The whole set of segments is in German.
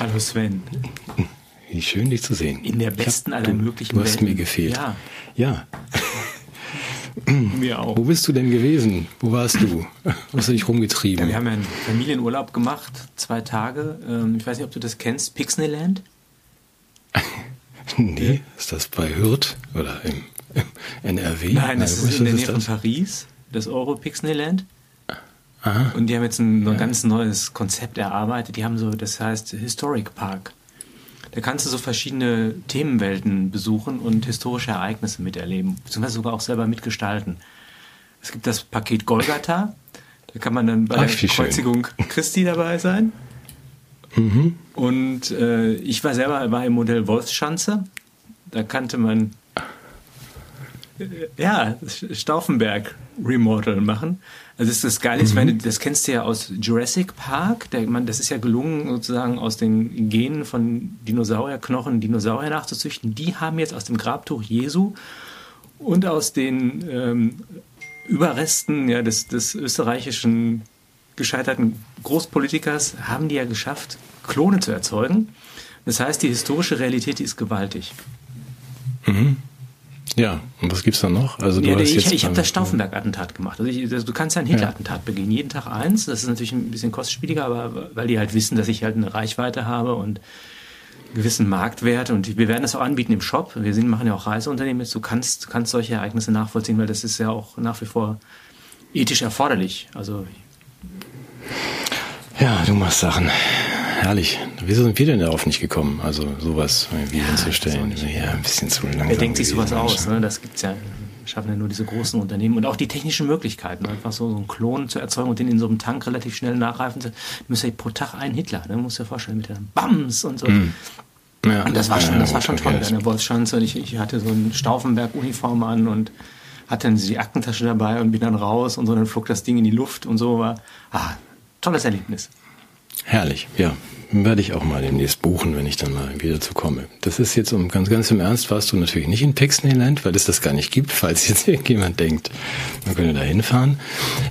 Hallo Sven. Wie schön, dich zu sehen. In der besten hab, aller du, möglichen Du hast Welten. mir gefehlt. Ja. Ja. Mir auch. Wo bist du denn gewesen? Wo warst du? Hast du dich rumgetrieben? Ja, wir haben ja einen Familienurlaub gemacht, zwei Tage. Ähm, Ich weiß nicht, ob du das kennst, Pixneyland. nee, ist das bei Hürth oder im, im NRW? Nein, das wo ist in der Nähe von? Paris, das Euro Pixneyland. Aha. Und die haben jetzt ein ganz neues Konzept erarbeitet. Die haben so, das heißt Historic Park. Da kannst du so verschiedene Themenwelten besuchen und historische Ereignisse miterleben, beziehungsweise sogar auch selber mitgestalten. Es gibt das Paket Golgatha, da kann man dann bei Ach, der wie schön. Kreuzigung Christi dabei sein. Mhm. Und äh, ich war selber war im Modell Wolfschanze. Da kannte man ja Stauffenberg Remodel machen. Also das, ist das Geile ist, wenn du, das kennst du ja aus Jurassic Park. Der, man, das ist ja gelungen, sozusagen aus den Genen von Dinosaurierknochen Dinosaurier nachzuzüchten. Die haben jetzt aus dem Grabtuch Jesu und aus den ähm, Überresten ja, des, des österreichischen gescheiterten Großpolitikers haben die ja geschafft, Klone zu erzeugen. Das heißt, die historische Realität, die ist gewaltig. Ja, und was gibt's da noch? Also du Ja, hast ich jetzt ich habe das Stauffenberg-Attentat gemacht. Also ich, das, du kannst ja ein Hitler-Attentat begehen. Jeden Tag eins. Das ist natürlich ein bisschen kostspieliger, aber weil die halt wissen, dass ich halt eine Reichweite habe und einen gewissen Marktwert. Und wir werden das auch anbieten im Shop. Wir sind, machen ja auch Reiseunternehmen jetzt. Du kannst, kannst solche Ereignisse nachvollziehen, weil das ist ja auch nach wie vor ethisch erforderlich. Also Ja, du machst Sachen. Herrlich. Wieso sind wir denn darauf nicht gekommen? Also sowas irgendwie Ja, hinzustellen. Ja, ein bisschen zu langsam. Wer denkt sich sowas aus? Ne? Das gibt's ja, schaffen ja nur diese großen Unternehmen und auch die technischen Möglichkeiten, einfach so, so einen Klon zu erzeugen und den in so einem Tank relativ schnell nachreifen zu. Du musst ja pro Tag einen Hitler, ne? musst dir vorstellen, mit den Bams und so. Ja, Und das war schon, das war schon toll. der Wolfschanze ich, ich hatte so eine Stauffenberg-Uniform an und hatte dann die Aktentasche dabei und bin dann raus und so, dann flog das Ding in die Luft und so war, ah, tolles Erlebnis. Herrlich, ja. Werde ich auch mal demnächst buchen, wenn ich dann mal wieder zu komme. Das ist jetzt um ganz, ganz im Ernst, warst du natürlich nicht in Pixneyland, weil es das gar nicht gibt, falls jetzt irgendjemand denkt, man könnte da hinfahren.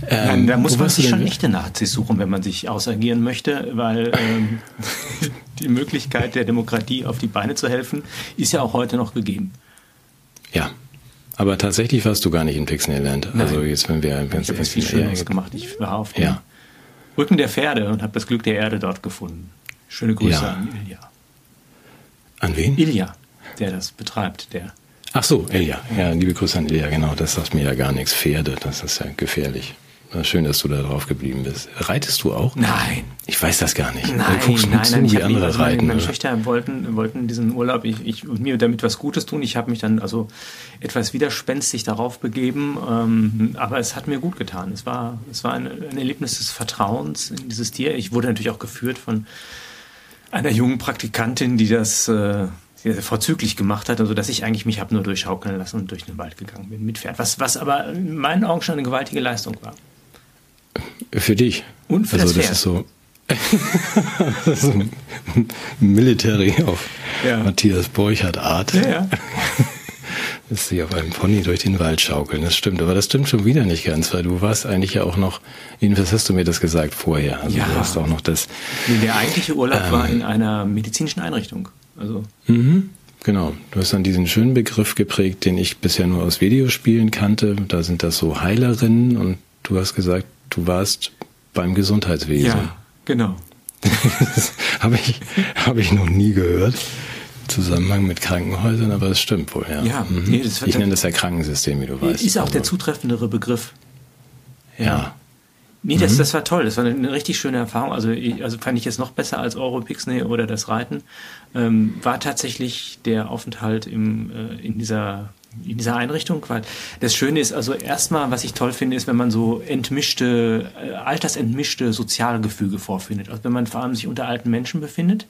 Ähm, Nein, da muss man sich schon echte Nazis suchen, wenn man sich ausagieren möchte, weil ähm, die Möglichkeit der Demokratie auf die Beine zu helfen, ist ja auch heute noch gegeben. Ja. Aber tatsächlich warst du gar nicht in Pixneyland. Also jetzt, wenn wir, wenn Ich habe was viel Schöneres gemacht. Ich war auf dem Ja. Rücken der Pferde und habe das Glück der Erde dort gefunden. Schöne Grüße Ja. an Ilja. An wen? Ilja, der das betreibt, der. Ach so, Ilja. Ja, liebe Grüße an Ilja, genau. Das sagt mir ja gar nichts. Pferde, das ist ja gefährlich. Schön, dass du da drauf geblieben bist. Reitest du auch? Nein, Ich weiß das gar nicht. Nein, du guckst nur nein, zu, nein, ich wie mich, andere meine, reiten. meine? Töchter wollten, wollten diesen Urlaub ich, ich, und mir damit was Gutes tun. Ich habe mich dann also etwas widerspenstig darauf begeben, ähm, aber es hat mir gut getan. Es war, es war ein, ein Erlebnis des Vertrauens in dieses Tier. Ich wurde natürlich auch geführt von einer jungen Praktikantin, die das äh, vorzüglich gemacht hat, also dass ich eigentlich mich habe nur durchschaukeln lassen und durch den Wald gegangen bin mit Pferd, was, was aber in meinen Augen schon eine gewaltige Leistung war. Für dich. Und für also das das ist so, das ist so Military auf Ja. Matthias Borchardt Art. Ja, ja. Dass sie auf einem Pony durch den Wald schaukeln. Das stimmt, aber das stimmt schon wieder nicht ganz, weil du warst eigentlich ja auch noch, jedenfalls hast du mir das gesagt vorher. Also Ja. du hast auch noch das. Der eigentliche Urlaub war Ähm. in einer medizinischen Einrichtung. Also Mhm, genau. Du hast dann diesen schönen Begriff geprägt, den ich bisher nur aus Videospielen kannte. Da sind das so Heilerinnen und du hast gesagt, du warst beim Gesundheitswesen. ja, genau. Das habe ich, habe ich noch nie gehört. Zusammenhang mit Krankenhäusern, aber es stimmt wohl, ja. Ja, mhm. nee, das ich nenne das ja Krankensystem, wie du weißt. ist auch der zutreffendere Begriff. Ja. Nee, Mhm. das, das war toll. Das war eine, richtig schöne Erfahrung. Also, also fand ich jetzt noch besser als Europixney oder das Reiten. Ähm, war tatsächlich der Aufenthalt im, äh, in dieser in dieser Einrichtung, weil das Schöne ist, also erstmal, was ich toll finde, ist, wenn man so entmischte, äh, altersentmischte Sozialgefüge vorfindet. Also wenn man vor allem sich unter alten Menschen befindet,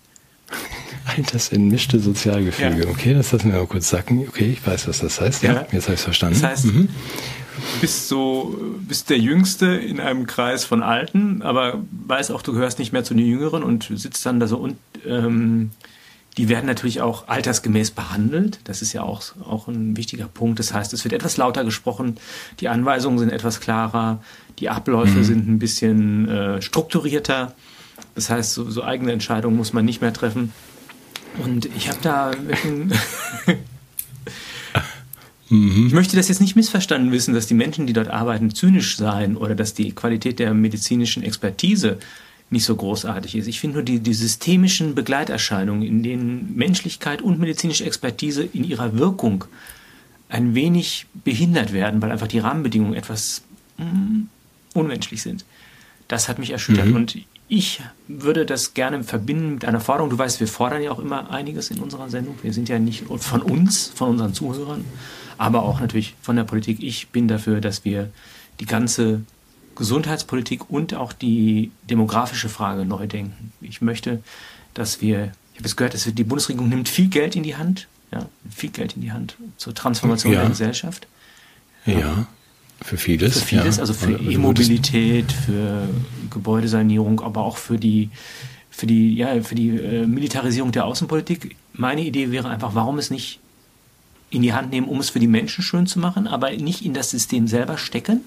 Altersentmischte Sozialgefüge. Ja. Okay, das lassen wir mal kurz sacken. Okay, ich weiß, was das heißt. Ja, Ja. jetzt habe ich verstanden. Das heißt, mhm. bist so, bist der Jüngste in einem Kreis von Alten, aber weiß auch, du gehörst nicht mehr zu den Jüngeren und sitzt dann da so und ähm, die werden natürlich auch altersgemäß behandelt. Das ist ja auch, auch ein wichtiger Punkt. Das heißt, es wird etwas lauter gesprochen, die Anweisungen sind etwas klarer, die Abläufe sind ein bisschen äh, strukturierter. Das heißt, so, so eigene Entscheidungen muss man nicht mehr treffen. Und ich habe da mhm. Ich möchte das jetzt nicht missverstanden wissen, dass die Menschen, die dort arbeiten, zynisch seien oder dass die Qualität der medizinischen Expertise nicht so großartig ist. Ich finde nur die, die systemischen Begleiterscheinungen, in denen Menschlichkeit und medizinische Expertise in ihrer Wirkung ein wenig behindert werden, weil einfach die Rahmenbedingungen etwas mm, unmenschlich sind. Das hat mich erschüttert. Mhm. Und ich würde das gerne verbinden mit einer Forderung. Du weißt, wir fordern ja auch immer einiges in unserer Sendung. Wir sind ja nicht von uns, von unseren Zuhörern, aber auch natürlich von der Politik. Ich bin dafür, dass wir die ganze Gesundheitspolitik und auch die demografische Frage neu denken. Ich möchte, dass wir, ich habe es gehört, dass wir, die Bundesregierung nimmt viel Geld in die Hand, ja, viel Geld in die Hand zur Transformation ja. der Gesellschaft. Ja. ja. Für vieles. Für vieles, ja. also für E-Mobilität, für Gebäudesanierung, aber auch für die, für die, ja, für die äh, Militarisierung der Außenpolitik. Meine Idee wäre einfach, warum es nicht in die Hand nehmen, um es für die Menschen schön zu machen, aber nicht in das System selber stecken,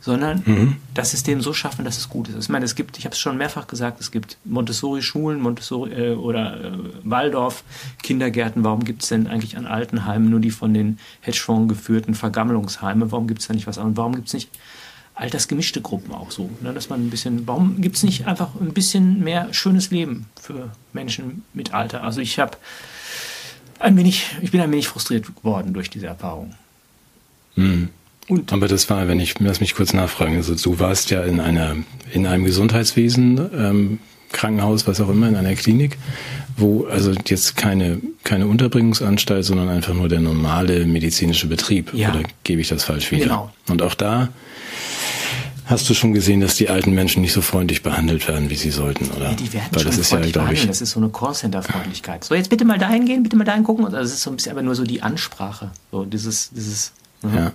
sondern mhm. das System so schaffen, dass es gut ist. Ich meine, es gibt, ich habe es schon mehrfach gesagt, es gibt Montessori-Schulen, Montessori äh, oder äh, Waldorf-Kindergärten. Warum gibt es denn eigentlich an Altenheimen nur die von den Hedgefonds geführten Vergammelungsheime? Warum gibt es da nicht was anderes? Warum gibt es nicht altersgemischte Gruppen auch so? Ne? Dass man ein bisschen, warum gibt es nicht einfach ein bisschen mehr schönes Leben für Menschen mit Alter? Also ich habe ein wenig, ich bin ein wenig frustriert geworden durch diese Erfahrung. Mhm. Und Aber das war, wenn ich, lass mich kurz nachfragen, also du warst ja in einer, in einem Gesundheitswesen, ähm, Krankenhaus, was auch immer, in einer Klinik, wo also jetzt keine, keine Unterbringungsanstalt, sondern einfach nur der normale medizinische Betrieb. Ja. Oder gebe ich das falsch wieder? Genau. Und auch da hast du schon gesehen, dass die alten Menschen nicht so freundlich behandelt werden, wie sie sollten, oder? Ja, die werden Weil schon das ist freundlich ja, behandelt. Ich, das ist so eine Callcenter-Freundlichkeit. So, jetzt bitte mal dahin gehen, bitte mal dahin gucken. Also es ist so ein bisschen aber nur so die Ansprache. So dieses, dieses. Mhm. Ja.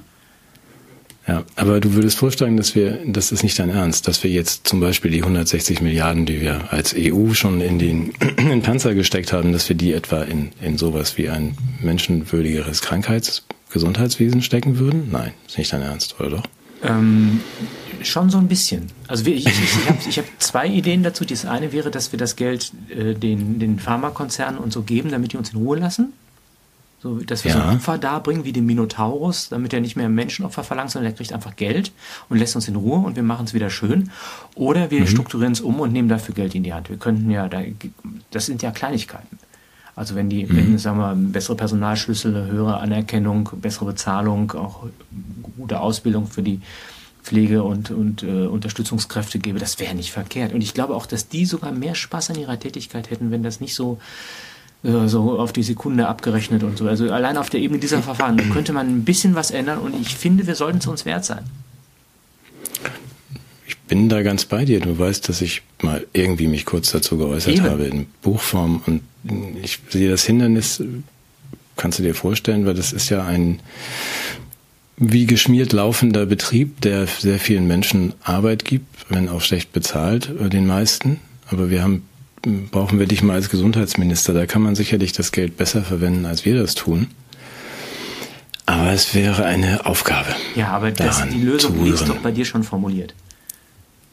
Ja, aber du würdest vorstellen, dass wir, das ist nicht dein Ernst, dass wir jetzt zum Beispiel die 160 Milliarden, die wir als EU schon in den in Panzer gesteckt haben, dass wir die etwa in, in sowas wie ein menschenwürdigeres Krankheits-, Gesundheitswesen stecken würden? Nein, ist nicht dein Ernst, oder doch? Ähm, schon so ein bisschen. Also ich, ich, ich habe hab zwei Ideen dazu. Das eine wäre, dass wir das Geld äh, den, den Pharmakonzernen und so geben, damit die uns in Ruhe lassen. So, dass wir ja. so ein Opfer darbringen wie den Minotaurus, damit er nicht mehr Menschenopfer verlangt, sondern er kriegt einfach Geld und lässt uns in Ruhe und wir machen es wieder schön. Oder wir mhm. strukturieren es um und nehmen dafür Geld in die Hand. Wir könnten ja, da, das sind ja Kleinigkeiten. Also wenn die, mhm. wenn, sagen wir, bessere Personalschlüssel, höhere Anerkennung, bessere Bezahlung, auch gute Ausbildung für die Pflege und, und äh, Unterstützungskräfte gäbe, das wäre nicht verkehrt. Und ich glaube auch, dass die sogar mehr Spaß an ihrer Tätigkeit hätten, wenn das nicht so äh, so auf die Sekunde abgerechnet und so. Also allein auf der Ebene dieser Verfahren könnte man ein bisschen was ändern und ich finde, wir sollten es uns wert sein. Ich bin da ganz bei dir. Du weißt, dass ich mal irgendwie mich kurz dazu geäußert Eben. habe in Buchform und ich sehe das Hindernis, kannst du dir vorstellen, weil das ist ja ein wie geschmiert laufender Betrieb, der sehr vielen Menschen Arbeit gibt, wenn auch schlecht bezahlt, äh, den meisten. Aber wir haben brauchen wir dich mal als Gesundheitsminister. Da kann man sicherlich das Geld besser verwenden, als wir das tun. Aber es wäre eine Aufgabe. Ja, aber das, die Lösung ist doch bei dir schon formuliert.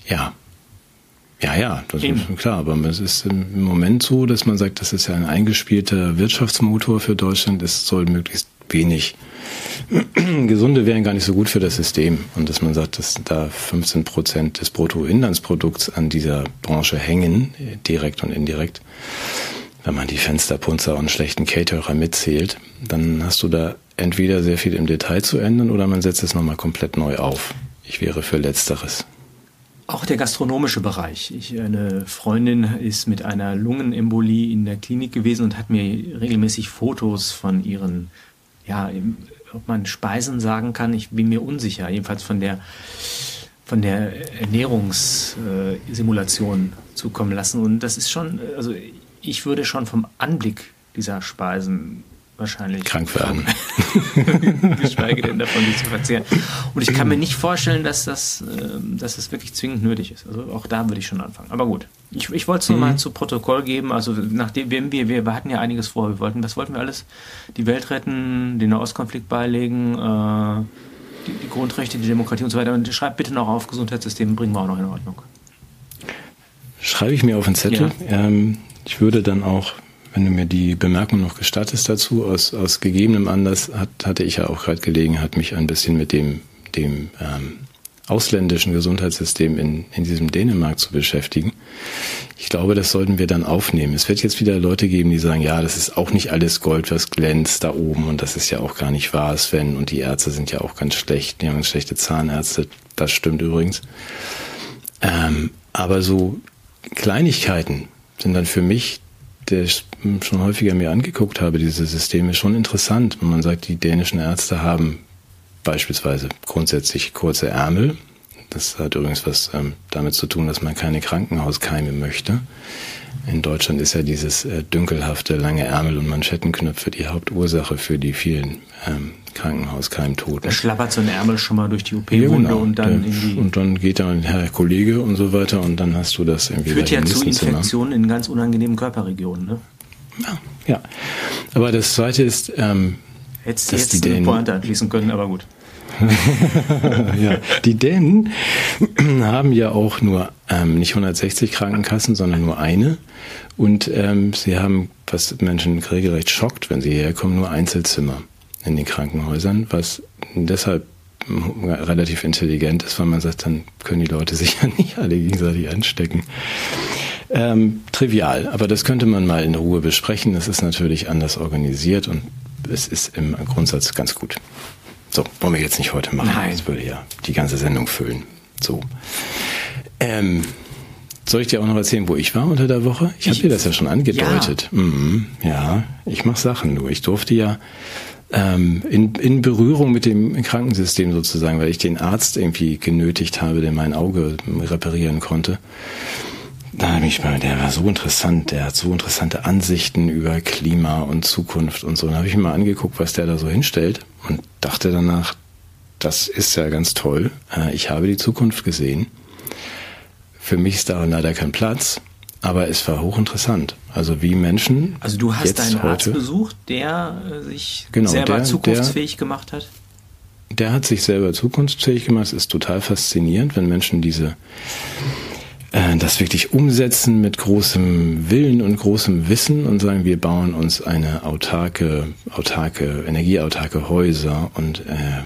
Ja. Ja, ja, das Eben. ist klar. Aber es ist im Moment so, dass man sagt, das ist ja ein eingespielter Wirtschaftsmotor für Deutschland. Es soll möglichst wenig Gesunde wären gar nicht so gut für das System. Und dass man sagt, dass da 15 Prozent des Bruttoinlandsprodukts an dieser Branche hängen, direkt und indirekt. Wenn man die Fensterpunzer und schlechten Caterer mitzählt, dann hast du da entweder sehr viel im Detail zu ändern oder man setzt es nochmal komplett neu auf. Ich wäre für Letzteres. Auch der gastronomische Bereich. Ich, eine Freundin ist mit einer Lungenembolie in der Klinik gewesen und hat mir regelmäßig Fotos von ihren ja, ob man Speisen sagen kann, ich bin mir unsicher, jedenfalls von der von der Ernährungssimulation zukommen lassen. Und das ist schon, also ich würde schon vom Anblick dieser Speisen wahrscheinlich krank werden. Geschweige denn davon, die zu verzehren. Und ich kann mir nicht vorstellen, dass das, ähm, dass das wirklich zwingend nötig ist. Also auch da würde ich schon anfangen. Aber gut. Ich, ich wollte es nur mhm. mal zu Protokoll geben. Also nachdem wir, wir, wir hatten ja einiges vor. Wir wollten, was wollten wir alles? Die Welt retten, den Nahostkonflikt beilegen, äh, die, die, Grundrechte, die Demokratie und so weiter. Und schreibt bitte noch auf, Gesundheitssystem bringen wir auch noch in Ordnung. schreibe ich mir auf den Zettel. Ja. Ähm, ich würde dann auch, wenn du mir die Bemerkung noch gestattest dazu, aus, aus gegebenem Anlass hat, hatte ich ja auch gerade Gelegenheit, mich ein bisschen mit dem, dem ähm, ausländischen Gesundheitssystem in, in diesem Dänemark zu beschäftigen. Ich glaube, das sollten wir dann aufnehmen. Es wird jetzt wieder Leute geben, die sagen, ja, das ist auch nicht alles Gold, was glänzt da oben und das ist ja auch gar nicht wahr, Sven. Und die Ärzte sind ja auch ganz schlecht, die haben ganz schlechte Zahnärzte. Das stimmt übrigens. Ähm, aber so Kleinigkeiten sind dann für mich, der ich schon häufiger mir angeguckt habe, diese Systeme schon interessant. Wenn man sagt, die dänischen Ärzte haben beispielsweise grundsätzlich kurze Ärmel. Das hat übrigens was ähm, damit zu tun, dass man keine Krankenhauskeime möchte. In Deutschland ist ja dieses äh, dünkelhafte lange Ärmel und Manschettenknöpfe die Hauptursache für die vielen ähm, Krankenhauskeimtoten. Da schlappert so ein Ärmel schon mal durch die OP-Wunde ja, genau. und dann in die und dann geht dann Herr Kollege und so weiter und dann hast du das irgendwie Führt ja zu Infektionen in ganz unangenehmen Körperregionen, ne? Ja, ja. Aber das Zweite ist, ähm, Hättest du jetzt eine Pointe anschließen können, aber gut. ja, die Dänen haben ja auch nur ähm, nicht 160 Krankenkassen, sondern nur eine. Und ähm, sie haben, was Menschen regelrecht schockt, wenn sie hierher kommen, nur Einzelzimmer in den Krankenhäusern, was deshalb relativ intelligent ist, weil man sagt, dann können die Leute sich ja nicht alle gegenseitig anstecken. Ähm, trivial, aber das könnte man mal in Ruhe besprechen. Das ist natürlich anders organisiert und es ist im Grundsatz ganz gut. So, wollen wir jetzt nicht heute machen. Nein. Das würde ja die ganze Sendung füllen. So. Ähm, soll ich dir auch noch erzählen, wo ich war unter der Woche? Ich, ich habe dir das ja schon angedeutet. Ja, mhm, ja ich mache Sachen nur. Ich durfte ja ähm, in, in Berührung mit dem Krankensystem sozusagen, weil ich den Arzt irgendwie genötigt habe, der mein Auge reparieren konnte da habe ich mal, der war so interessant, der hat so interessante Ansichten über Klima und Zukunft und so. Dann habe ich mir mal angeguckt, was der da so hinstellt und dachte danach, das ist ja ganz toll. Äh, ich habe die Zukunft gesehen. Für mich ist darin leider kein Platz, aber es war hochinteressant. Also wie Menschen. Also du hast einen Arzt besucht, der äh, sich genau, selber der, zukunftsfähig der, gemacht hat? Der hat sich selber zukunftsfähig gemacht. Es ist total faszinierend, wenn Menschen diese äh, das wirklich umsetzen mit großem Willen und großem Wissen und sagen, wir bauen uns eine autarke, autarke, energieautarke Häuser und äh,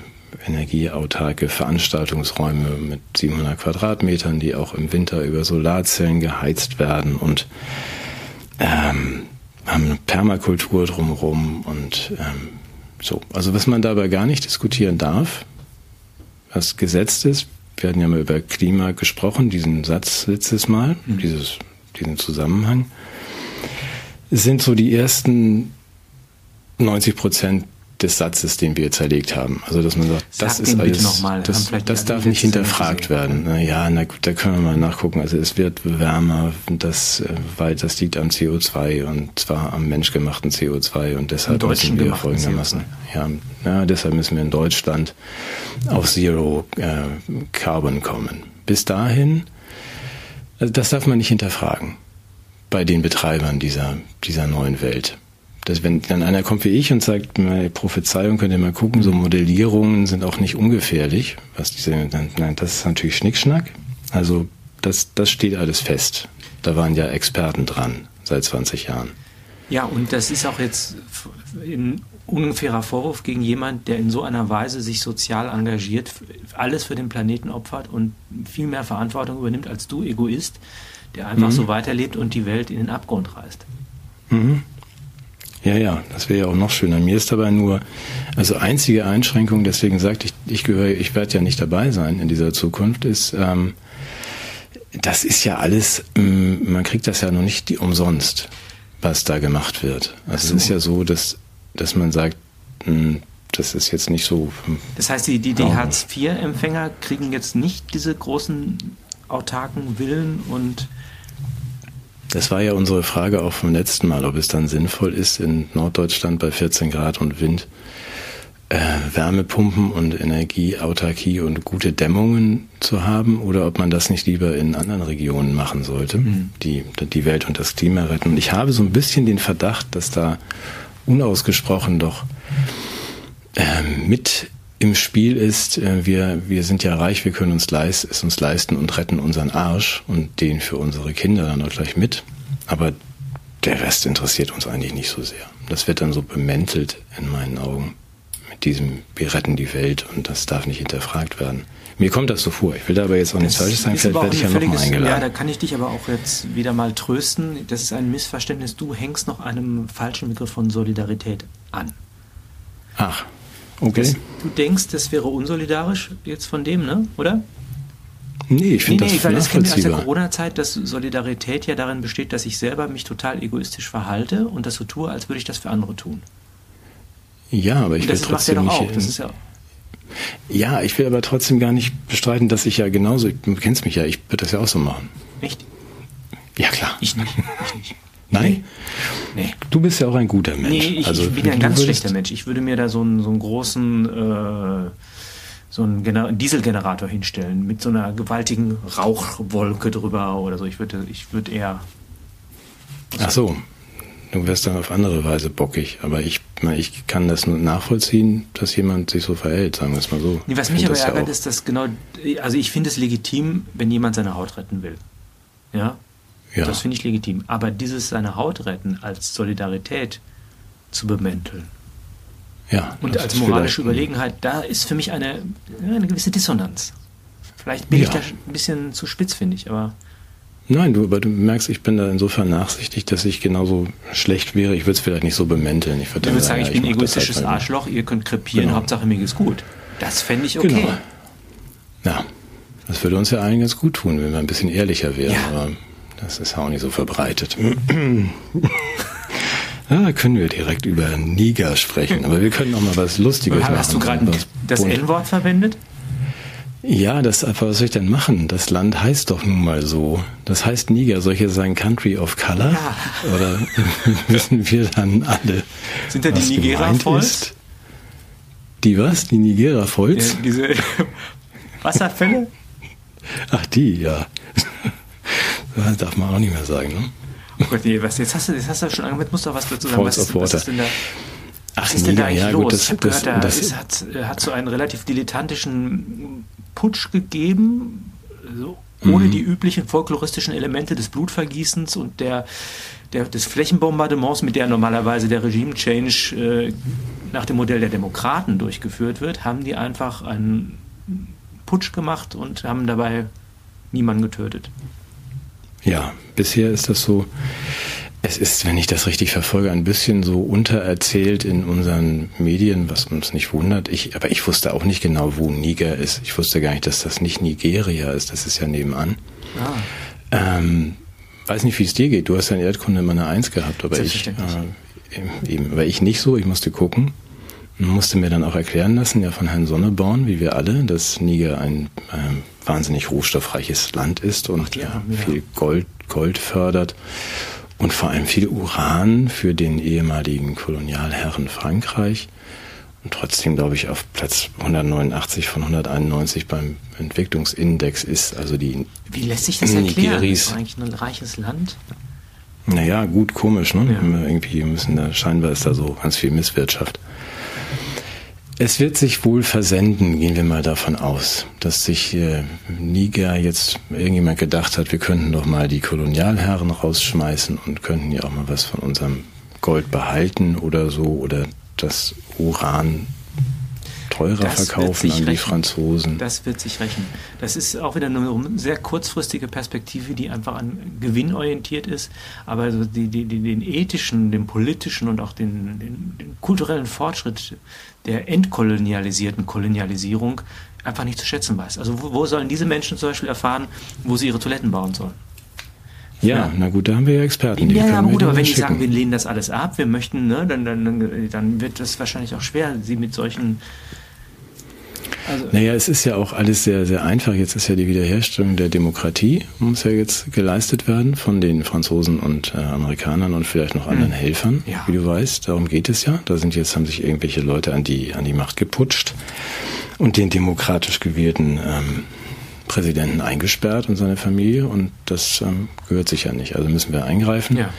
energieautarke Veranstaltungsräume mit 700 Quadratmetern, die auch im Winter über Solarzellen geheizt werden und ähm, haben eine Permakultur drumherum und ähm, so. Also was man dabei gar nicht diskutieren darf, was gesetzt ist, wir hatten ja mal über Klima gesprochen, diesen Satz letztes Mal, mhm. dieses, diesen Zusammenhang. Sind so die ersten 90 Prozent des Satzes, den wir zerlegt haben. Also, dass man sagt, Sag das ist alles, das, das darf nicht hinterfragt werden. Na ja, na gut, da können wir mal nachgucken. Also, es wird wärmer, das, äh, weil das liegt am CO2 und zwar am menschgemachten CO2 und deshalb müssen wir folgendermaßen, ja, ja, deshalb müssen wir in Deutschland auf Zero äh, Carbon kommen. Bis dahin, also das darf man nicht hinterfragen bei den Betreibern dieser, dieser neuen Welt dass wenn dann einer kommt wie ich und sagt, Prophezeiung könnt ihr mal gucken, so Modellierungen sind auch nicht ungefährlich, was diese, nein, das ist natürlich Schnickschnack. Also das, das steht alles fest. Da waren ja Experten dran seit 20 Jahren. Ja, und das ist auch jetzt ein ungefährer Vorwurf gegen jemand, der in so einer Weise sich sozial engagiert, alles für den Planeten opfert und viel mehr Verantwortung übernimmt als du, Egoist, der einfach mhm. so weiterlebt und die Welt in den Abgrund reißt. Mhm. Ja, ja, das wäre ja auch noch schöner. Mir ist dabei nur, also einzige Einschränkung, deswegen sagte ich, ich gehöre, ich werde ja nicht dabei sein in dieser Zukunft, ist, ähm, das ist ja alles, ähm, man kriegt das ja noch nicht die, umsonst, was da gemacht wird. Also so. es ist ja so, dass, dass man sagt, mh, hm, das ist jetzt nicht so. Hm, das heißt, die, die, die Hartz-IV-Empfänger kriegen jetzt nicht diese großen autarken Willen und das war ja unsere Frage auch vom letzten Mal, ob es dann sinnvoll ist, in Norddeutschland bei 14 Grad und Wind äh, Wärmepumpen und Energieautarkie und gute Dämmungen zu haben oder ob man das nicht lieber in anderen Regionen machen sollte, mhm. die die Welt und das Klima retten. Und ich habe so ein bisschen den Verdacht, dass da unausgesprochen doch äh, mit im Spiel ist, äh, wir, wir sind ja reich, wir können uns leist, es uns leisten und retten unseren Arsch und den für unsere Kinder dann auch gleich mit. Aber der Rest interessiert uns eigentlich nicht so sehr. Das wird dann so bemäntelt in meinen Augen mit diesem, wir retten die Welt und das darf nicht hinterfragt werden. Mir kommt das so vor. Ich will da aber jetzt auch nichts Falsches sagen, vielleicht werde ich ja nochmal eingeladen. Ja, da kann ich dich aber auch jetzt wieder mal trösten. Das ist ein Missverständnis. Du hängst noch einem falschen Begriff von Solidarität an. Ach, okay. Das, du denkst, das wäre unsolidarisch jetzt von dem, ne? Oder? Nee, ich finde nee, nee, das weil das kennen wir aus der Corona-Zeit, dass Solidarität ja darin besteht, dass ich selber mich total egoistisch verhalte und das so tue, als würde ich das für andere tun. Ja, aber ich und das will trotzdem macht ja doch auch. Das ist ja ja, ich will aber trotzdem gar nicht bestreiten, dass ich ja genauso, du kennst mich ja, ich würde das ja auch so machen. Echt? Ja, klar. Ich nicht. Ich nicht. Nein? Du bist ja auch ein guter Mensch. Nee, ich, also, ich bin ja ein ganz schlechter Mensch. Ich würde mir da so einen, so einen großen äh, so einen, Dieselgenerator hinstellen mit so einer gewaltigen Rauchwolke drüber oder so. Ich würde, ich würde eher. Ach so, du wirst dann auf andere Weise bockig. Aber ich, ich kann das nur nachvollziehen, dass jemand sich so verhält, sagen wir es mal so. Nee, was mich aber ärgert, ja ist, dass genau, also ich finde es legitim, wenn jemand seine Haut retten will. Ja? Ja. Das finde ich legitim. Aber dieses seine Haut retten als Solidarität zu bemänteln. Ja, und als moralische Überlegenheit, da ist für mich eine, eine gewisse Dissonanz. Vielleicht bin ja. ich da ein bisschen zu spitz, finde ich, aber. Nein, du, aber du merkst, ich bin da insofern nachsichtig, dass ich genauso schlecht wäre. Ich würde es vielleicht nicht so bemänteln. Ich würde sagen, ja, ich bin ein egoistisches halt Arschloch, ihr könnt krepieren, genau. Hauptsache mir geht's gut. Das fände ich okay. Genau. Ja, das würde uns ja allen ganz gut tun, wenn wir ein bisschen ehrlicher wären. Ja. Aber das ist auch nicht so verbreitet. ja, können wir direkt über Niger sprechen, aber wir können auch mal was Lustiges Hast machen. Hast du gerade das N-Wort verwendet? Ja, das, was soll ich denn machen? Das Land heißt doch nun mal so. Das heißt Niger. Soll ich jetzt sagen Country of Color? Ja. Oder wissen wir dann alle? Sind da die Nigera-Volz? Die was? Die Nigera-Volz? Ja, diese Wasserfälle? Ach, die, ja. Das darf man auch nicht mehr sagen, ne? Oh Gott, nee, was, jetzt hast du, jetzt hast du schon angemeldet, musst du was dazu sagen. Falls was, was ist denn da? Ach, was ist denn da eigentlich ja, los? Gut, das, ich habe gehört, da das, ist, hat, hat so einen relativ dilettantischen Putsch gegeben, so, ohne mhm. die üblichen folkloristischen Elemente des Blutvergießens und der, der, des Flächenbombardements, mit der normalerweise der Regime-Change äh, nach dem Modell der Demokraten durchgeführt wird, haben die einfach einen Putsch gemacht und haben dabei niemanden getötet. Ja, bisher ist das so. Es ist, wenn ich das richtig verfolge, ein bisschen so untererzählt in unseren Medien, was uns nicht wundert. Ich, aber ich wusste auch nicht genau, wo Niger ist. Ich wusste gar nicht, dass das nicht Nigeria ist. Das ist ja nebenan. Ah. Ähm, weiß nicht, wie es dir geht. Du hast ja in Erdkunde immer eine Eins gehabt, aber ich, äh, eben, aber ich nicht so. Ich musste gucken. Musste mir dann auch erklären lassen, ja von Herrn Sonneborn, wie wir alle, dass Niger ein äh, wahnsinnig rohstoffreiches Land ist und Ach, ja, ja. viel Gold, Gold fördert und vor allem viel Uran für den ehemaligen Kolonialherren Frankreich und trotzdem, glaube ich, auf Platz 189 von 191 beim Entwicklungsindex ist. Also die Wie lässt sich das erklären? Das ist eigentlich ein reiches Land. Naja, gut, komisch, ne? Ja. Irgendwie müssen da, scheinbar ist da so ganz viel Misswirtschaft. Es wird sich wohl versenden, gehen wir mal davon aus, dass sich äh, Niger jetzt irgendjemand gedacht hat, wir könnten doch mal die Kolonialherren rausschmeißen und könnten ja auch mal was von unserem Gold behalten oder so oder das Uran teurer das verkaufen an die rechnen. Franzosen. Das wird sich rechnen. Das ist auch wieder eine sehr kurzfristige Perspektive, die einfach an Gewinn orientiert ist, aber also die, die, die, den ethischen, den politischen und auch den, den, den kulturellen Fortschritt der entkolonialisierten Kolonialisierung einfach nicht zu schätzen weiß. Also wo, wo sollen diese Menschen zum Beispiel erfahren, wo sie ihre Toiletten bauen sollen? Ja, ja, na gut, da haben wir ja Experten. Ja, ja gut, aber wenn die sagen, wir lehnen das alles ab, wir möchten, ne, dann, dann, dann wird das wahrscheinlich auch schwer, sie mit solchen also naja, es ist ja auch alles sehr, sehr einfach. Jetzt ist ja die Wiederherstellung der Demokratie, muss ja jetzt geleistet werden von den Franzosen und äh, Amerikanern und vielleicht noch anderen mhm. Helfern, ja. wie du weißt. Darum geht es ja. Da sind jetzt, haben sich irgendwelche Leute an die, an die Macht geputscht und den demokratisch gewählten ähm, Präsidenten eingesperrt und seine Familie und das ähm, gehört sich ja nicht. Also müssen wir eingreifen. Ja.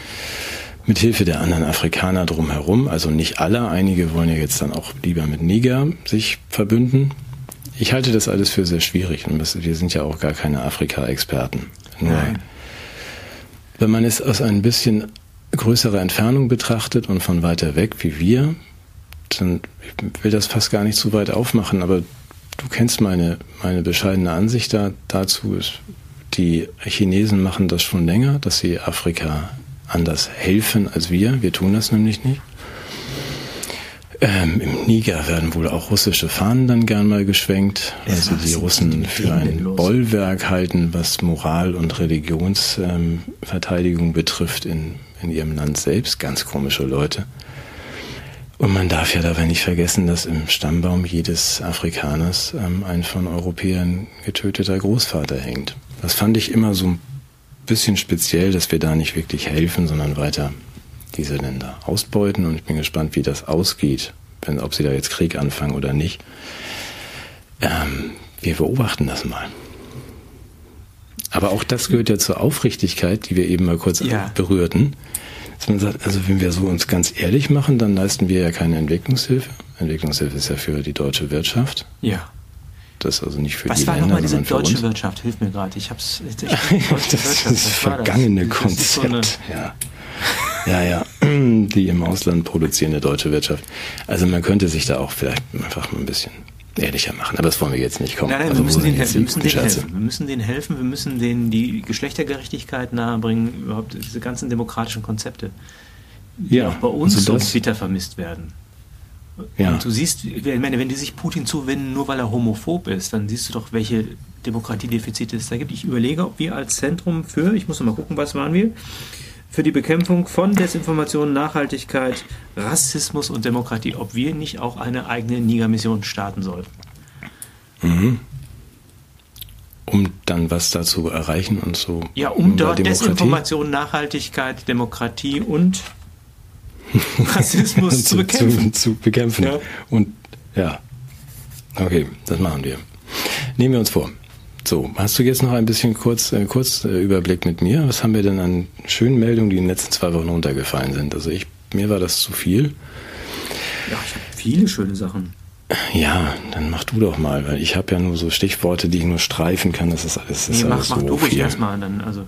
mit Hilfe der anderen Afrikaner drumherum, also nicht alle, einige wollen ja jetzt dann auch lieber mit Niger sich verbünden. Ich halte das alles für sehr schwierig und wir sind ja auch gar keine Afrika-Experten. Nur, Nein. wenn man es aus ein bisschen größerer Entfernung betrachtet und von weiter weg wie wir, dann ich will das fast gar nicht so weit aufmachen, aber du kennst meine, meine bescheidene Ansicht da, dazu. Ist, die Chinesen machen das schon länger, dass sie Afrika anders helfen als wir. Wir tun das nämlich nicht. Ähm, Im Niger werden wohl auch russische Fahnen dann gern mal geschwenkt, also die Russen für ein Bollwerk halten, was Moral- und Religionsverteidigung ähm, betrifft in, in ihrem Land selbst. Ganz komische Leute. Und man darf ja dabei nicht vergessen, dass im Stammbaum jedes Afrikaners ähm, ein von Europäern getöteter Großvater hängt. Das fand ich immer so ein bisschen speziell, dass wir da nicht wirklich helfen, sondern weiter diese Länder ausbeuten. Und ich bin gespannt, wie das ausgeht, wenn, ob sie da jetzt Krieg anfangen oder nicht. Ähm, wir beobachten das mal. Aber auch das gehört ja zur Aufrichtigkeit, die wir eben mal kurz ja. berührten. Dass man sagt, also wenn wir so uns ganz ehrlich machen, dann leisten wir ja keine Entwicklungshilfe. Entwicklungshilfe ist ja für die deutsche Wirtschaft. Ja. Das ist also nicht für Was die war Länder, nochmal diese deutsche Wirtschaft? Hilf mir gerade. Ich hab's. Ich, ich, das ist das vergangene das? Konzept. Das so ja. Ja, ja, die im Ausland produzierende deutsche Wirtschaft. Also man könnte sich da auch vielleicht einfach mal ein bisschen ehrlicher machen, aber das wollen wir jetzt nicht kommen. Nein, nein, also wir müssen, denen, helfen. wir müssen denen helfen. Wir müssen denen helfen, wir müssen denen die Geschlechtergerechtigkeit nahebringen, überhaupt diese ganzen demokratischen Konzepte, die ja, auch bei uns also so bitter vermisst werden. Ja. Und du siehst, ich meine, wenn die sich Putin zuwenden, nur weil er homophob ist, dann siehst du doch, welche Demokratiedefizite es da gibt. Ich überlege, ob wir als Zentrum für, ich muss noch mal gucken, was waren wir, für die Bekämpfung von Desinformation, Nachhaltigkeit, Rassismus und Demokratie, ob wir nicht auch eine eigene Niger-Mission starten sollten. Mhm. Um dann was dazu erreichen und so. Ja, um dort Desinformation, Nachhaltigkeit, Demokratie und Rassismus zu, bekämpfen. Zu, zu bekämpfen. Ja. Und ja, okay, das machen wir. Nehmen wir uns vor. So, hast du jetzt noch ein bisschen kurz, äh, kurz äh, Überblick mit mir? Was haben wir denn an schönen Meldungen, die in den letzten zwei Wochen runtergefallen sind? Also ich, mir war das zu viel. Ja, ich habe viele schöne Sachen. Ja, dann mach du doch mal, weil ich habe ja nur so Stichworte, die ich nur streifen kann. Das ist alles. Das nee, ist mach, alles mach so du ruhig erstmal. Dann, also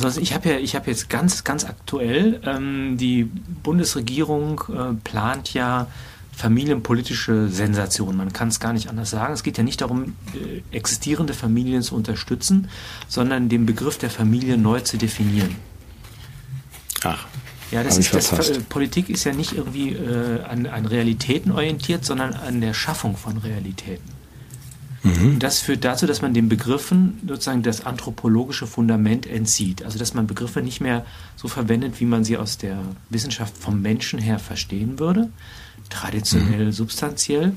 also ich habe ja, ich habe jetzt ganz, ganz aktuell, ähm, die Bundesregierung äh, plant ja familienpolitische Sensation. Man kann es gar nicht anders sagen. Es geht ja nicht darum, äh, existierende Familien zu unterstützen, sondern den Begriff der Familie neu zu definieren. Ach. Ja, das ist das, äh, Politik ist ja nicht irgendwie äh, an, an Realitäten orientiert, sondern an der Schaffung von Realitäten. Mhm. Das führt dazu, dass man den Begriffen sozusagen das anthropologische Fundament entzieht. Also dass man Begriffe nicht mehr so verwendet, wie man sie aus der Wissenschaft vom Menschen her verstehen würde, traditionell, mhm. substanziell,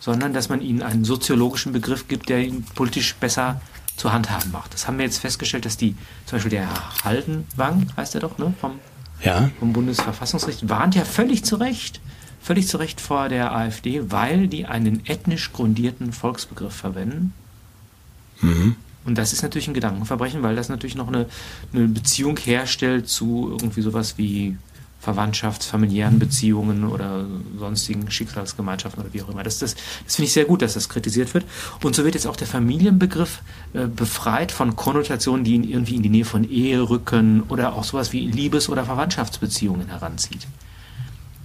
sondern dass man ihnen einen soziologischen Begriff gibt, der ihn politisch besser zu handhaben macht. Das haben wir jetzt festgestellt, dass die, zum Beispiel der Herr Haldenwang, heißt er doch, ne, vom, ja. vom Bundesverfassungsgericht, warnt ja völlig zu Recht, völlig zu Recht vor der AfD, weil die einen ethnisch grundierten Volksbegriff verwenden. Mhm. Und das ist natürlich ein Gedankenverbrechen, weil das natürlich noch eine, eine Beziehung herstellt zu irgendwie sowas wie Verwandtschafts-, familiären Beziehungen oder sonstigen Schicksalsgemeinschaften oder wie auch immer. Das, das, das finde ich sehr gut, dass das kritisiert wird. Und so wird jetzt auch der Familienbegriff äh, befreit von Konnotationen, die ihn irgendwie in die Nähe von Ehe rücken oder auch sowas wie Liebes- oder Verwandtschaftsbeziehungen heranzieht.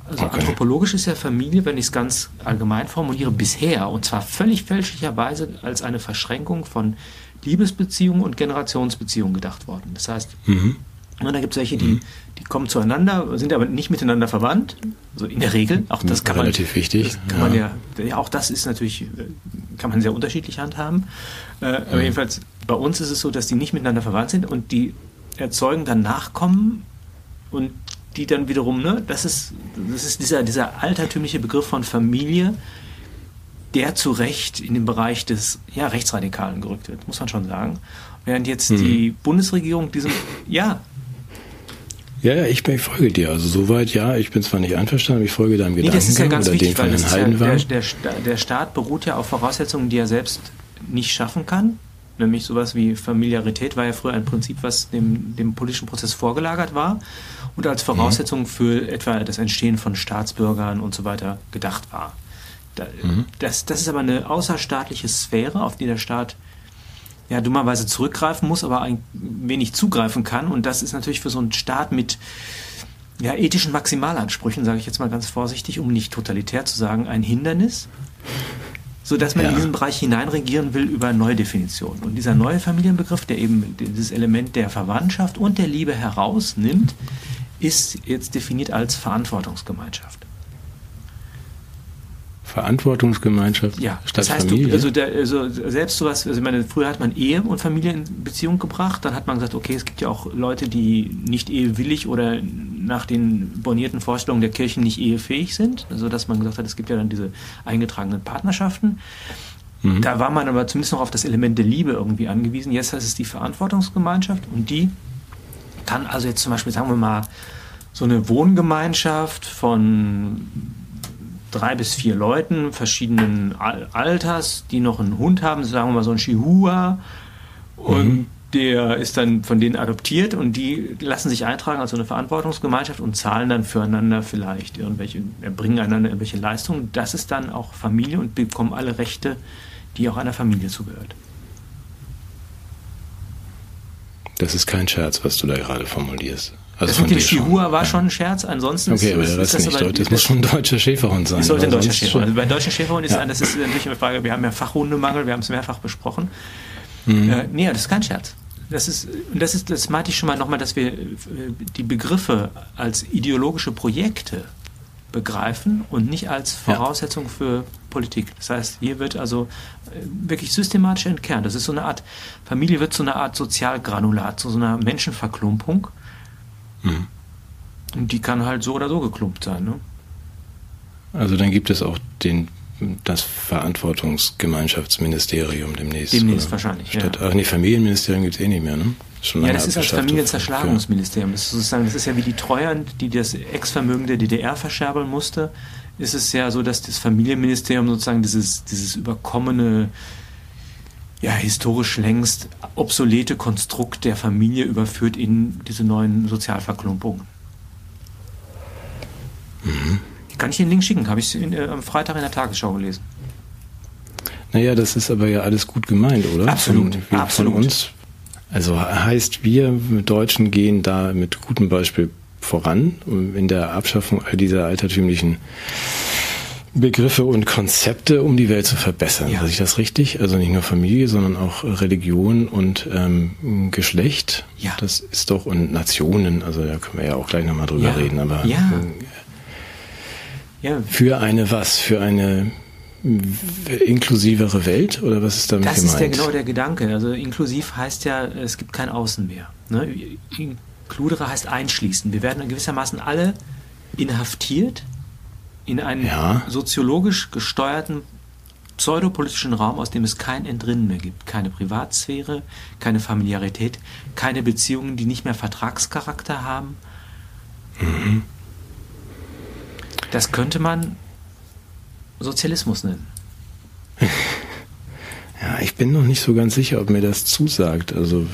Also okay. anthropologisch ist ja Familie, wenn ich es ganz allgemein formuliere, bisher, und zwar völlig fälschlicherweise als eine Verschränkung von Liebesbeziehungen und Generationsbeziehungen gedacht worden. Das heißt, mhm. Und da gibt es welche, die, mhm. die kommen zueinander, sind aber nicht miteinander verwandt. Also in der Regel. Auch das kann Relativ man, wichtig. kann ja. man ja, ja, auch das ist natürlich, äh, kann man sehr unterschiedlich handhaben. Äh, mhm. Aber jedenfalls, bei uns ist es so, dass die nicht miteinander verwandt sind und die erzeugen dann Nachkommen und die dann wiederum, ne, das ist, das ist dieser, dieser altertümliche Begriff von Familie, der zu Recht in den Bereich des ja, Rechtsradikalen gerückt wird, muss man schon sagen. Während jetzt hm. die Bundesregierung diesem, ja. Ja, ja, ich, ich folge dir. Also soweit, ja, ich bin zwar nicht einverstanden, aber ich folge deinem nee, Gedanken das ist ja ganz oder wichtig, den von Herrn ja, der, der, der Staat beruht ja auf Voraussetzungen, die er selbst nicht schaffen kann. nämlich sowas wie Familiarität war ja früher ein Prinzip, was dem, dem politischen Prozess vorgelagert war und als Voraussetzung mhm. für etwa das Entstehen von Staatsbürgern und so weiter gedacht war. Da, mhm. das, das ist aber eine außerstaatliche Sphäre, auf die der Staat ja dummerweise zurückgreifen muss, aber ein wenig zugreifen kann. Und das ist natürlich für so einen Staat mit ja, ethischen Maximalansprüchen, sage ich jetzt mal ganz vorsichtig, um nicht totalitär zu sagen, ein Hindernis, sodass man ja. in diesen Bereich hineinregieren will über Neudefinitionen. Und dieser neue Familienbegriff, der eben dieses Element der Verwandtschaft und der Liebe herausnimmt, ist jetzt definiert als Verantwortungsgemeinschaft. Verantwortungsgemeinschaft ja, statt das heißt, Familie. Du, also, der, also selbst sowas, also ich meine, früher hat man Ehe und Familie in Beziehung gebracht, dann hat man gesagt, okay, es gibt ja auch Leute, die nicht ehewillig oder nach den bornierten Vorstellungen der Kirchen nicht ehefähig sind, also dass man gesagt hat, es gibt ja dann diese eingetragenen Partnerschaften. Mhm. Da war man aber zumindest noch auf das Element der Liebe irgendwie angewiesen. Jetzt heißt es die Verantwortungsgemeinschaft und die kann also jetzt zum Beispiel, sagen wir mal, so eine Wohngemeinschaft von drei bis vier Leuten verschiedenen Alters, die noch einen Hund haben, sagen wir mal so ein Chihuahua. Und mhm. der ist dann von denen adoptiert und die lassen sich eintragen als so eine Verantwortungsgemeinschaft und zahlen dann füreinander vielleicht irgendwelche, erbringen einander irgendwelche Leistungen. Das ist dann auch Familie und bekommen alle Rechte, die auch einer Familie zugehört. Das ist kein Scherz, was du da gerade formulierst. Also das mit dem Chihuahua war schon ein Scherz, ansonsten okay, aber ist, ist das, aber, das, muss schon ein deutscher Schäferhund sein. Das sollte ein deutscher Schäferhund. Also bei deutschen Schäferhund ist ja. das ist natürlich eine Frage, wir haben ja Fachhundemangel, wir haben es mehrfach besprochen. Mhm. Äh, nee, das ist kein Scherz. Das ist, das ist, das meinte ich schon mal nochmal, dass wir äh, die Begriffe als ideologische Projekte begreifen und nicht als Voraussetzung ja. für Politik. Das heißt, hier wird also äh, wirklich systematisch entkernt. Das ist so eine Art, Familie wird zu einer Art Sozialgranulat, zu so einer Menschenverklumpung Mhm. Und die kann halt so oder so geklumpt sein. Ne? Also dann gibt es auch den, das Verantwortungsgemeinschaftsministerium demnächst. Demnächst wahrscheinlich. Statt, ja. Ach nee, Familienministerium gibt es eh nicht mehr, ne? ja, das ist als Familienzerschlagungsministerium. Das ist, sozusagen, das ist ja wie die Treuhand, die das Ex-Vermögen der DDR verscherbeln musste. Ist es ja so, dass das Familienministerium sozusagen dieses, dieses überkommene ja, historisch längst obsolete Konstrukt der Familie überführt in diese neuen Sozialverklumpungen. Mhm. Kann ich den Link schicken? Habe ich äh, am Freitag in der Tagesschau gelesen. Naja, das ist aber ja alles gut gemeint, oder? Absolut. Von, absolut. Von uns. Also heißt, wir Deutschen gehen da mit gutem Beispiel voran in der Abschaffung all dieser altertümlichen Begriffe und Konzepte, um die Welt zu verbessern. Ja. Sehe ich das richtig? Also nicht nur Familie, sondern auch Religion und ähm, Geschlecht. Ja. Das ist doch, und Nationen, also da können wir ja auch gleich nochmal drüber ja. reden, aber ja. ja. für eine was? Für eine inklusivere Welt oder was ist damit das gemeint? Das ist ja genau der Gedanke. Also inklusiv heißt ja, es gibt kein Außen mehr. Ne? Inkludere heißt einschließen. Wir werden gewissermaßen alle inhaftiert in einen ja. soziologisch gesteuerten pseudopolitischen Raum, aus dem es kein Entrinnen mehr gibt. Keine Privatsphäre, keine Familiarität, keine Beziehungen, die nicht mehr Vertragscharakter haben. Mhm. Das könnte man Sozialismus nennen. Ja, ich bin noch nicht so ganz sicher, ob mir das zusagt. Also,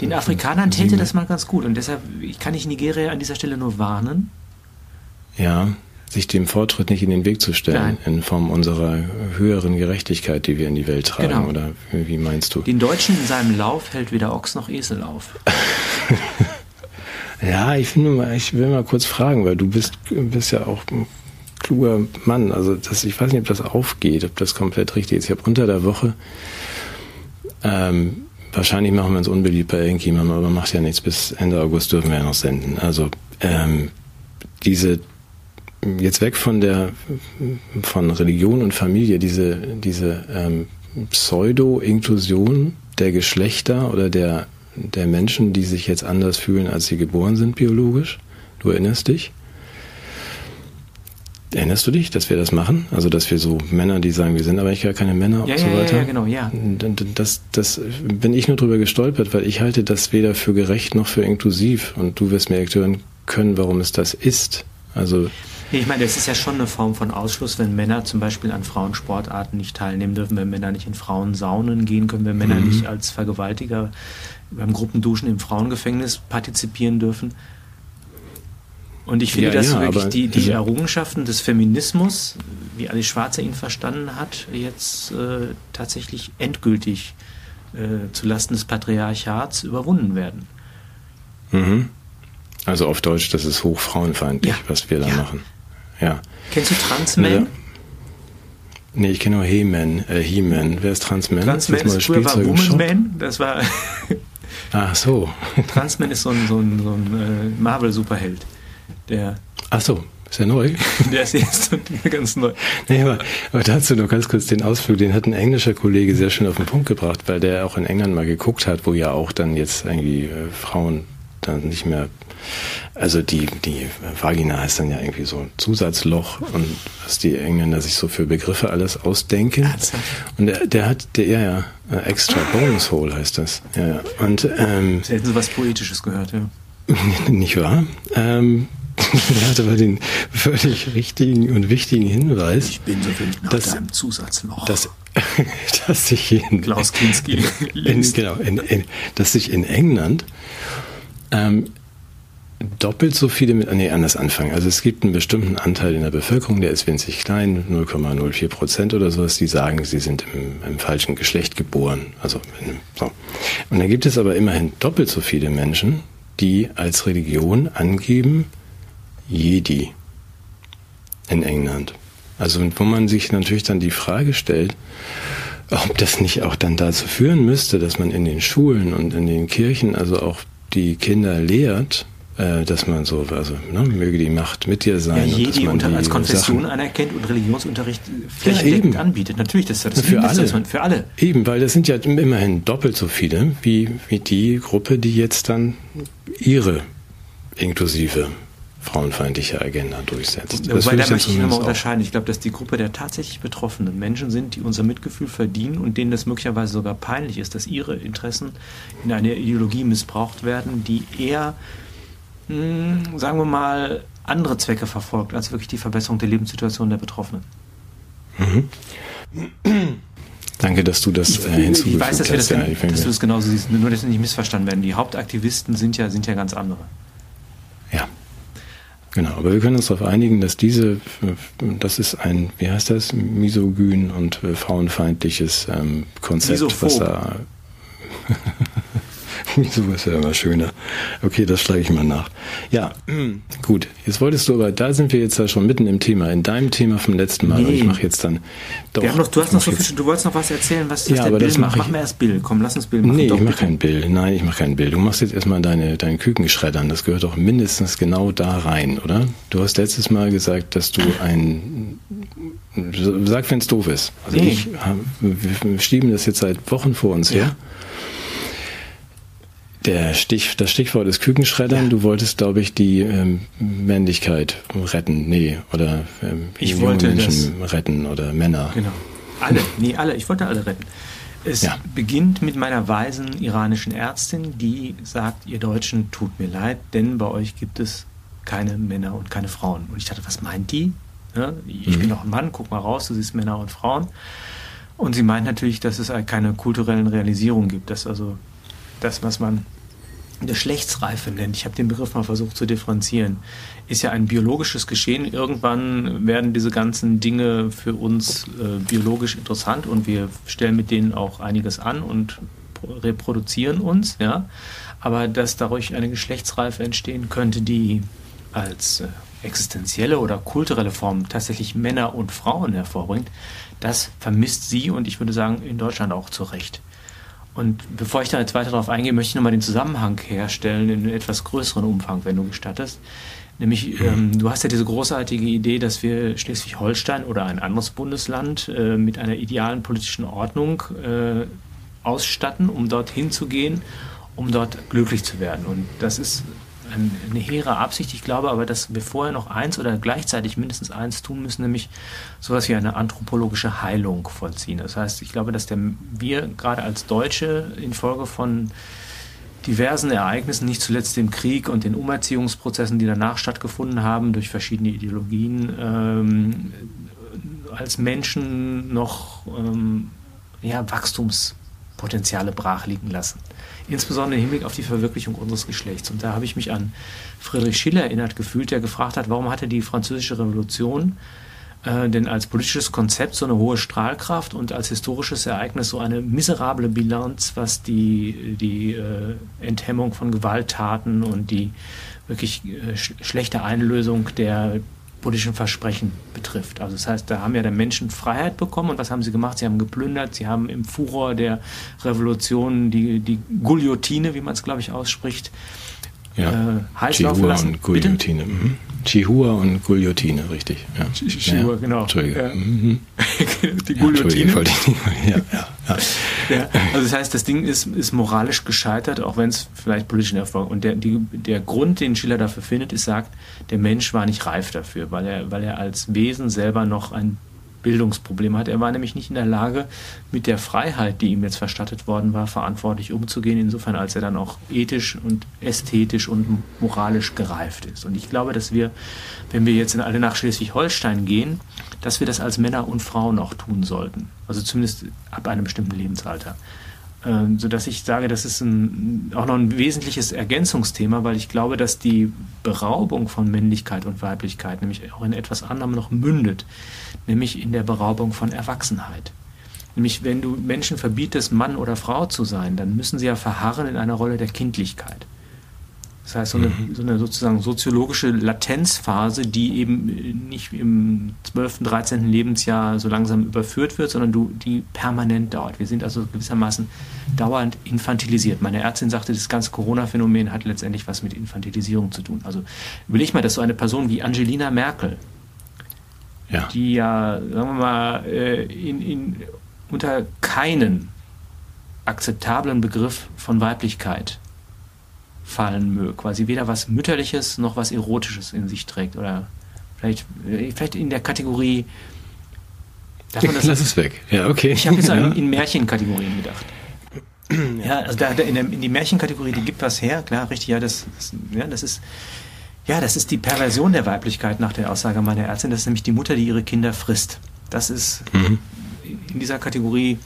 Den Afrikanern täte das mal ganz gut und deshalb kann ich Nigeria an dieser Stelle nur warnen. Ja, sich dem Fortschritt nicht in den Weg zu stellen, Nein. in Form unserer höheren Gerechtigkeit, die wir in die Welt tragen. Genau. Oder wie meinst du? Den Deutschen in seinem Lauf hält weder Ochs noch Esel auf. ja, ich, finde ich will mal kurz fragen, weil du bist, bist ja auch ein kluger Mann. Also das, ich weiß nicht, ob das aufgeht, ob das komplett richtig ist. Ich habe unter der Woche ähm, Wahrscheinlich machen wir uns unbeliebt bei irgendjemandem, aber macht ja nichts. Bis Ende August dürfen wir ja noch senden. Also ähm, diese jetzt weg von der von Religion und Familie, diese, diese ähm, Pseudo-Inklusion der Geschlechter oder der, der Menschen, die sich jetzt anders fühlen, als sie geboren sind biologisch. Du erinnerst dich? Erinnerst du dich, dass wir das machen? Also, dass wir so Männer, die sagen, wir sind aber eigentlich gar keine Männer ja, und so ja, weiter? Ja, genau, ja. Das, das bin ich nur drüber gestolpert, weil ich halte das weder für gerecht noch für inklusiv. Und du wirst mir erklären können, warum es das ist. Also, Ich meine, es ist ja schon eine Form von Ausschluss, wenn Männer zum Beispiel an Frauensportarten nicht teilnehmen dürfen, wenn Männer nicht in Frauensaunen gehen können, wenn Männer mhm. nicht als Vergewaltiger beim Gruppenduschen im Frauengefängnis partizipieren dürfen. Und ich finde, ja, dass ja, wirklich die, die Errungenschaften des Feminismus, wie Alice Schwarzer ihn verstanden hat, jetzt äh, tatsächlich endgültig äh, zulasten des Patriarchats überwunden werden. Mhm. Also auf Deutsch, das ist hochfrauenfeindlich, ja. was wir da machen. Ja. Kennst du Transmen? Nee, ich kenne nur He-Man. Äh, He-Man. Wer ist Transman? Transman ist, ist früher war Woman-Man. Das war. Ach so. Transman ist so ein, so ein, so ein äh, Marvel-Superheld. Der. Ach so. Ist ja neu. Der ist jetzt ganz neu. Nee, aber, aber dazu nur ganz kurz den Ausflug, den hat ein englischer Kollege sehr schön auf den Punkt gebracht, weil der auch in England mal geguckt hat, wo ja auch dann jetzt irgendwie äh, Frauen dann nicht mehr, also die, die Vagina heißt dann ja irgendwie so ein Zusatzloch und was die Engländer sich so für Begriffe alles ausdenken. Und der, der hat, der, ja, ja, äh, extra bonus hole heißt das. Ja, ja. Und, ähm, Sie hätten so was Poetisches gehört, ja. nicht wahr? Ähm, er hat aber den völlig richtigen und wichtigen Hinweis. Ich bin so wild nach dass, deinem Zusatzloch. Dass, dass sich in, Klaus Kinski in, genau, in, in, dass sich in England ähm, doppelt so viele mit, nee, anders anfangen. Also es gibt einen bestimmten Anteil in der Bevölkerung, der ist winzig klein, 0,04 Prozent oder sowas, die sagen, sie sind im, im falschen Geschlecht geboren. Also, so. Und dann gibt es aber immerhin doppelt so viele Menschen, die als Religion angeben, Jedi in England. Also wo man sich natürlich dann die Frage stellt, ob das nicht auch dann dazu führen müsste, dass man in den Schulen und in den Kirchen also auch die Kinder lehrt, äh, dass man so, also ne, möge die Macht mit dir sein. Ja, Jedi und unter, als Konfession Sachen, anerkennt und Religionsunterricht flächendeckend ja, anbietet. Natürlich, das ist das für alle. Man, für alle. Eben, weil das sind ja immerhin doppelt so viele wie, wie die Gruppe, die jetzt dann ihre inklusive frauenfeindliche Agenda durchsetzt. Das Wobei, da möchte ich nochmal unterscheiden. Ich glaube, dass die Gruppe der tatsächlich betroffenen Menschen sind, die unser Mitgefühl verdienen und denen das möglicherweise sogar peinlich ist, dass ihre Interessen in einer Ideologie missbraucht werden, die eher, mh, hm, sagen wir mal, andere Zwecke verfolgt, als wirklich die Verbesserung der Lebenssituation der Betroffenen. Mhm. Danke, dass du das äh, hinzugefügt hast. Ich weiß, dass, wir das, ja, dass du das genauso siehst, nur dass nicht missverstanden werden. Die Hauptaktivisten sind ja, sind ja ganz andere. Genau, aber wir können uns darauf einigen, dass diese, das ist ein, wie heißt das, misogyn und frauenfeindliches ähm, Konzept, Misophob. was da Wieso ist ja immer schöner. Okay, das schlage ich mal nach. Ja, gut. Jetzt wolltest du aber, da sind wir jetzt ja schon mitten im Thema, in deinem Thema vom letzten Mal. Nee. Und ich mache jetzt dann doch. Noch, du hast noch so viel, du wolltest noch was erzählen, was, ja, der Bill macht. Mach mir erst Bill. Komm, lass uns Bill machen. Nee, doch, ich mache kein Bill. Nein, ich mache kein Bill. Du machst jetzt erstmal deine, dein Kükenschreddern. Das gehört doch mindestens genau da rein, oder? Du hast letztes Mal gesagt, dass du ein Sag, wenn es doof ist. Also nee. ich, wir schieben das jetzt seit Wochen vor uns her. Der Stich, das Stichwort ist Kükenschreddern. Ja. Du wolltest, glaube ich, die ähm, Männlichkeit retten. Nee, oder ähm, ich wollte Menschen das, retten oder Männer. Genau. Alle, nee, alle. Ich wollte alle retten. Es ja. beginnt mit meiner weisen iranischen Ärztin, die sagt, ihr Deutschen, tut mir leid, denn bei euch gibt es keine Männer und keine Frauen. Und ich dachte, was meint die? Ja, ich mhm. bin doch ein Mann, guck mal raus, du siehst Männer und Frauen. Und sie meint natürlich, dass es keine kulturellen Realisierungen gibt, dass also das, was man Geschlechtsreife nennt, ich habe den Begriff mal versucht zu differenzieren, ist ja ein biologisches Geschehen. Irgendwann werden diese ganzen Dinge für uns äh, biologisch interessant und wir stellen mit denen auch einiges an und reproduzieren uns, ja. Aber dass dadurch eine Geschlechtsreife entstehen könnte, die als äh, existenzielle oder kulturelle Form tatsächlich Männer und Frauen hervorbringt, das vermisst sie und ich würde sagen in Deutschland auch zu Recht. Und bevor ich da jetzt weiter darauf eingehe, möchte ich nochmal den Zusammenhang herstellen in etwas größeren Umfang, wenn du gestattest. Nämlich, ähm, du hast ja diese großartige Idee, dass wir Schleswig-Holstein oder ein anderes Bundesland äh, mit einer idealen politischen Ordnung äh, ausstatten, um dorthin zu gehen, um dort glücklich zu werden. Und das ist eine hehre Absicht. Ich glaube aber, dass wir vorher noch eins oder gleichzeitig mindestens eins tun müssen, nämlich sowas wie eine anthropologische Heilung vollziehen. Das heißt, ich glaube, dass der, wir gerade als Deutsche infolge von diversen Ereignissen, nicht zuletzt dem Krieg und den Umerziehungsprozessen, die danach stattgefunden haben, durch verschiedene Ideologien, ähm, als Menschen noch ähm, ja, Wachstumspotenziale brach liegen lassen. Insbesondere im Hinblick auf die Verwirklichung unseres Geschlechts. Und da habe ich mich an Friedrich Schiller erinnert gefühlt, der gefragt hat, warum hatte die Französische Revolution äh, denn als politisches Konzept so eine hohe Strahlkraft und als historisches Ereignis so eine miserable Bilanz, was die, die äh, Enthemmung von Gewalttaten und die wirklich äh, sch schlechte Einlösung der politischen Versprechen betrifft. Also das heißt, da haben ja der Menschen Freiheit bekommen und was haben sie gemacht? Sie haben geplündert, sie haben im Furor der Revolution die, die Guillotine, wie man es glaube ich ausspricht, ja. äh, heiß laufen lassen. Und Guillotine. Mhm. Chihua und Guillotine, richtig. Ja. Chihua, ja. genau. Entschuldige. Ja. Mhm. Die Guillotine. Ja, also das heißt, das Ding ist, ist moralisch gescheitert, auch wenn es vielleicht politischen Erfolg. Und der, die, der Grund, den Schiller dafür findet, ist, sagt, der Mensch war nicht reif dafür, weil er, weil er als Wesen selber noch ein Bildungsproblem hat. Er war nämlich nicht in der Lage, mit der Freiheit, die ihm jetzt verstattet worden war, verantwortlich umzugehen, insofern als er dann auch ethisch und ästhetisch und moralisch gereift ist. Und ich glaube, dass wir, wenn wir jetzt in alle nach Schleswig-Holstein gehen, dass wir das als Männer und Frauen auch tun sollten. Also zumindest ab einem bestimmten Lebensalter. Ähm, sodass ich sage, das ist ein, auch noch ein wesentliches Ergänzungsthema, weil ich glaube, dass die Beraubung von Männlichkeit und Weiblichkeit nämlich auch in etwas anderem noch mündet, nämlich in der Beraubung von Erwachsenheit. Nämlich, wenn du Menschen verbietest, Mann oder Frau zu sein, dann müssen sie ja verharren in einer Rolle der Kindlichkeit. Das heißt, so eine, mhm. so eine, sozusagen soziologische Latenzphase, die eben nicht im 12., 13. Lebensjahr so langsam überführt wird, sondern du, die permanent dauert. Wir sind also gewissermaßen dauernd infantilisiert. Meine Ärztin sagte, das ganze Corona-Phänomen hat letztendlich was mit Infantilisierung zu tun. Also überleg mal, dass so eine Person wie Angelina Merkel, ja. die ja, sagen wir mal, äh, in, in, unter keinen akzeptablen Begriff von Weiblichkeit fallen möge. Quasi weder was Mütterliches noch was Erotisches in sich trägt. Oder vielleicht, äh, vielleicht in der Kategorie. Lass es weg. Ja, okay. Ich habe jetzt ja. in Märchenkategorien gedacht. Ja, also da, in, der, in die Märchenkategorie, die gibt was her, klar, richtig, ja, das, das, ja, das ist, ja, das ist die Perversion der Weiblichkeit nach der Aussage meiner Ärztin. Das ist nämlich die Mutter, die ihre Kinder frisst. Das ist mhm. in dieser Kategorie,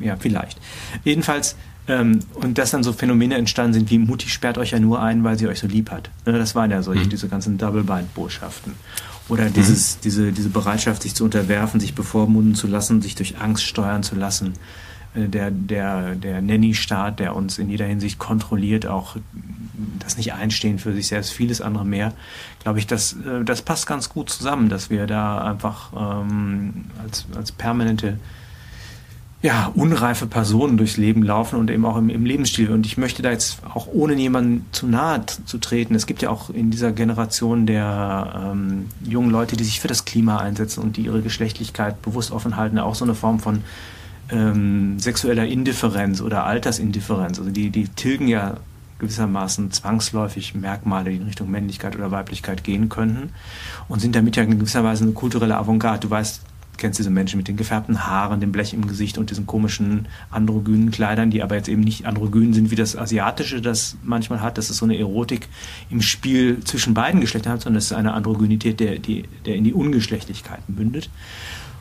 ja, vielleicht. Jedenfalls, ähm, und dass dann so Phänomene entstanden sind wie Mutti sperrt euch ja nur ein, weil sie euch so lieb hat. Ne, das waren ja solche, mhm. diese ganzen Double-Bind-Botschaften. Oder dieses, mhm. diese, diese Bereitschaft, sich zu unterwerfen, sich bevormunden zu lassen, sich durch Angst steuern zu lassen. Äh, der, der, der Nanny-Staat, der uns in jeder Hinsicht kontrolliert, auch das nicht einstehen für sich selbst, vieles andere mehr, glaube ich, das, äh, das passt ganz gut zusammen, dass wir da einfach ähm, als, als permanente ja, unreife Personen durchs Leben laufen und eben auch im, im, Lebensstil. Und ich möchte da jetzt auch ohne jemanden zu nahe zu treten. Es gibt ja auch in dieser Generation der ähm, jungen Leute, die sich für das Klima einsetzen und die ihre Geschlechtlichkeit bewusst offen halten, auch so eine Form von ähm, sexueller Indifferenz oder Altersindifferenz. Also die, die tilgen ja gewissermaßen zwangsläufig Merkmale, die in Richtung Männlichkeit oder Weiblichkeit gehen könnten und sind damit ja in gewisser Weise eine kulturelle Avantgarde. Du weißt, kennst diese Menschen mit den gefärbten Haaren, dem Blech im Gesicht und diesen komischen androgynen Kleidern, die aber jetzt eben nicht androgyn sind, wie das Asiatische das manchmal hat. Das ist so eine Erotik im Spiel zwischen beiden Geschlechtern hat, sondern es ist eine Androgynität, der, die, der in die Ungeschlechtlichkeit mündet.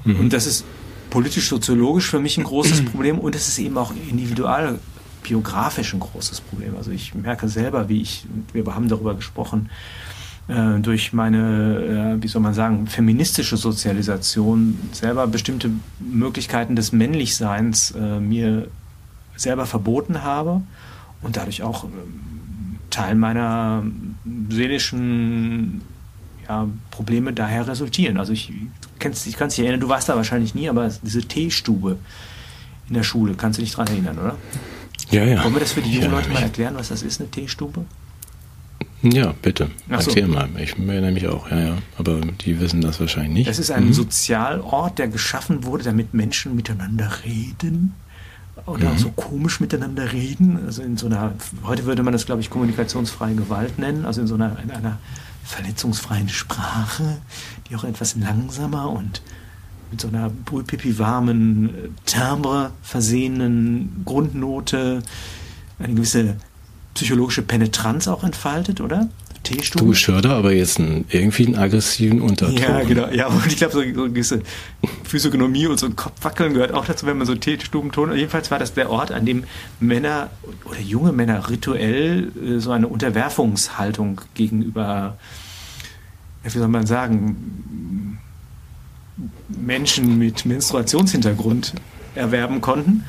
Mhm. Und das ist politisch-soziologisch für mich ein großes Problem und es ist eben auch individual biografisch ein großes Problem. Also ich merke selber, wie ich, wir haben darüber gesprochen, äh, durch meine, äh, wie soll man sagen, feministische Sozialisation selber bestimmte Möglichkeiten des Männlichseins äh, mir selber verboten habe und dadurch auch Teil meiner seelischen ja, Probleme daher resultieren. Also ich, kennst, ich kann es dich erinnern, du warst da wahrscheinlich nie, aber diese Teestube in der Schule, kannst du dich daran erinnern, oder? Ja, ja. Wollen wir das für die jungen Leute mal erklären, was das ist, eine Teestube? Ja, bitte. So. Erzähl mal. Ich erinnere mich auch, ja, ja. Aber die wissen das wahrscheinlich nicht. Es ist ein mhm. Sozialort, der geschaffen wurde, damit Menschen miteinander reden oder mhm. so komisch miteinander reden. Also in so einer, heute würde man das, glaube ich, kommunikationsfreie Gewalt nennen, also in so einer, in einer verletzungsfreien Sprache, die auch etwas langsamer und mit so einer brühpipi warmen Timbre versehenen Grundnote eine gewisse psychologische Penetranz auch entfaltet, oder? Teestube. Du Schörder, aber jetzt einen, irgendwie einen aggressiven Unterton. Ja, genau. Ja, und ich glaube, so, so eine gewisse Physiognomie und so ein Kopfwackeln gehört auch dazu, wenn man so Teestubenton. Jedenfalls war das der Ort, an dem Männer oder junge Männer rituell äh, so eine Unterwerfungshaltung gegenüber, wie soll man sagen, Menschen mit Menstruationshintergrund erwerben konnten.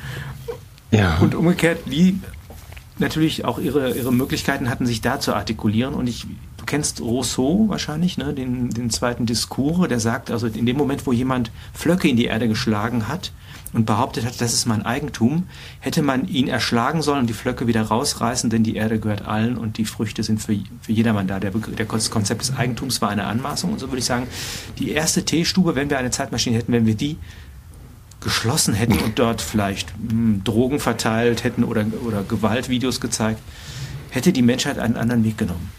Ja. Und umgekehrt, wie natürlich auch ihre, ihre Möglichkeiten hatten, sich da zu artikulieren. Und ich, du kennst Rousseau wahrscheinlich, ne, den, den zweiten Diskurs, der sagt, also in dem Moment, wo jemand Flöcke in die Erde geschlagen hat und behauptet hat, das ist mein Eigentum, hätte man ihn erschlagen sollen und die Flöcke wieder rausreißen, denn die Erde gehört allen und die Früchte sind für, für jedermann da. Der, der Konzept des Eigentums war eine Anmaßung. Und so würde ich sagen, die erste Teestube, wenn wir eine Zeitmaschine hätten, wenn wir die geschlossen hätten und dort vielleicht mh, hm, Drogen verteilt hätten oder, oder Gewaltvideos gezeigt, hätte die Menschheit einen anderen Weg genommen.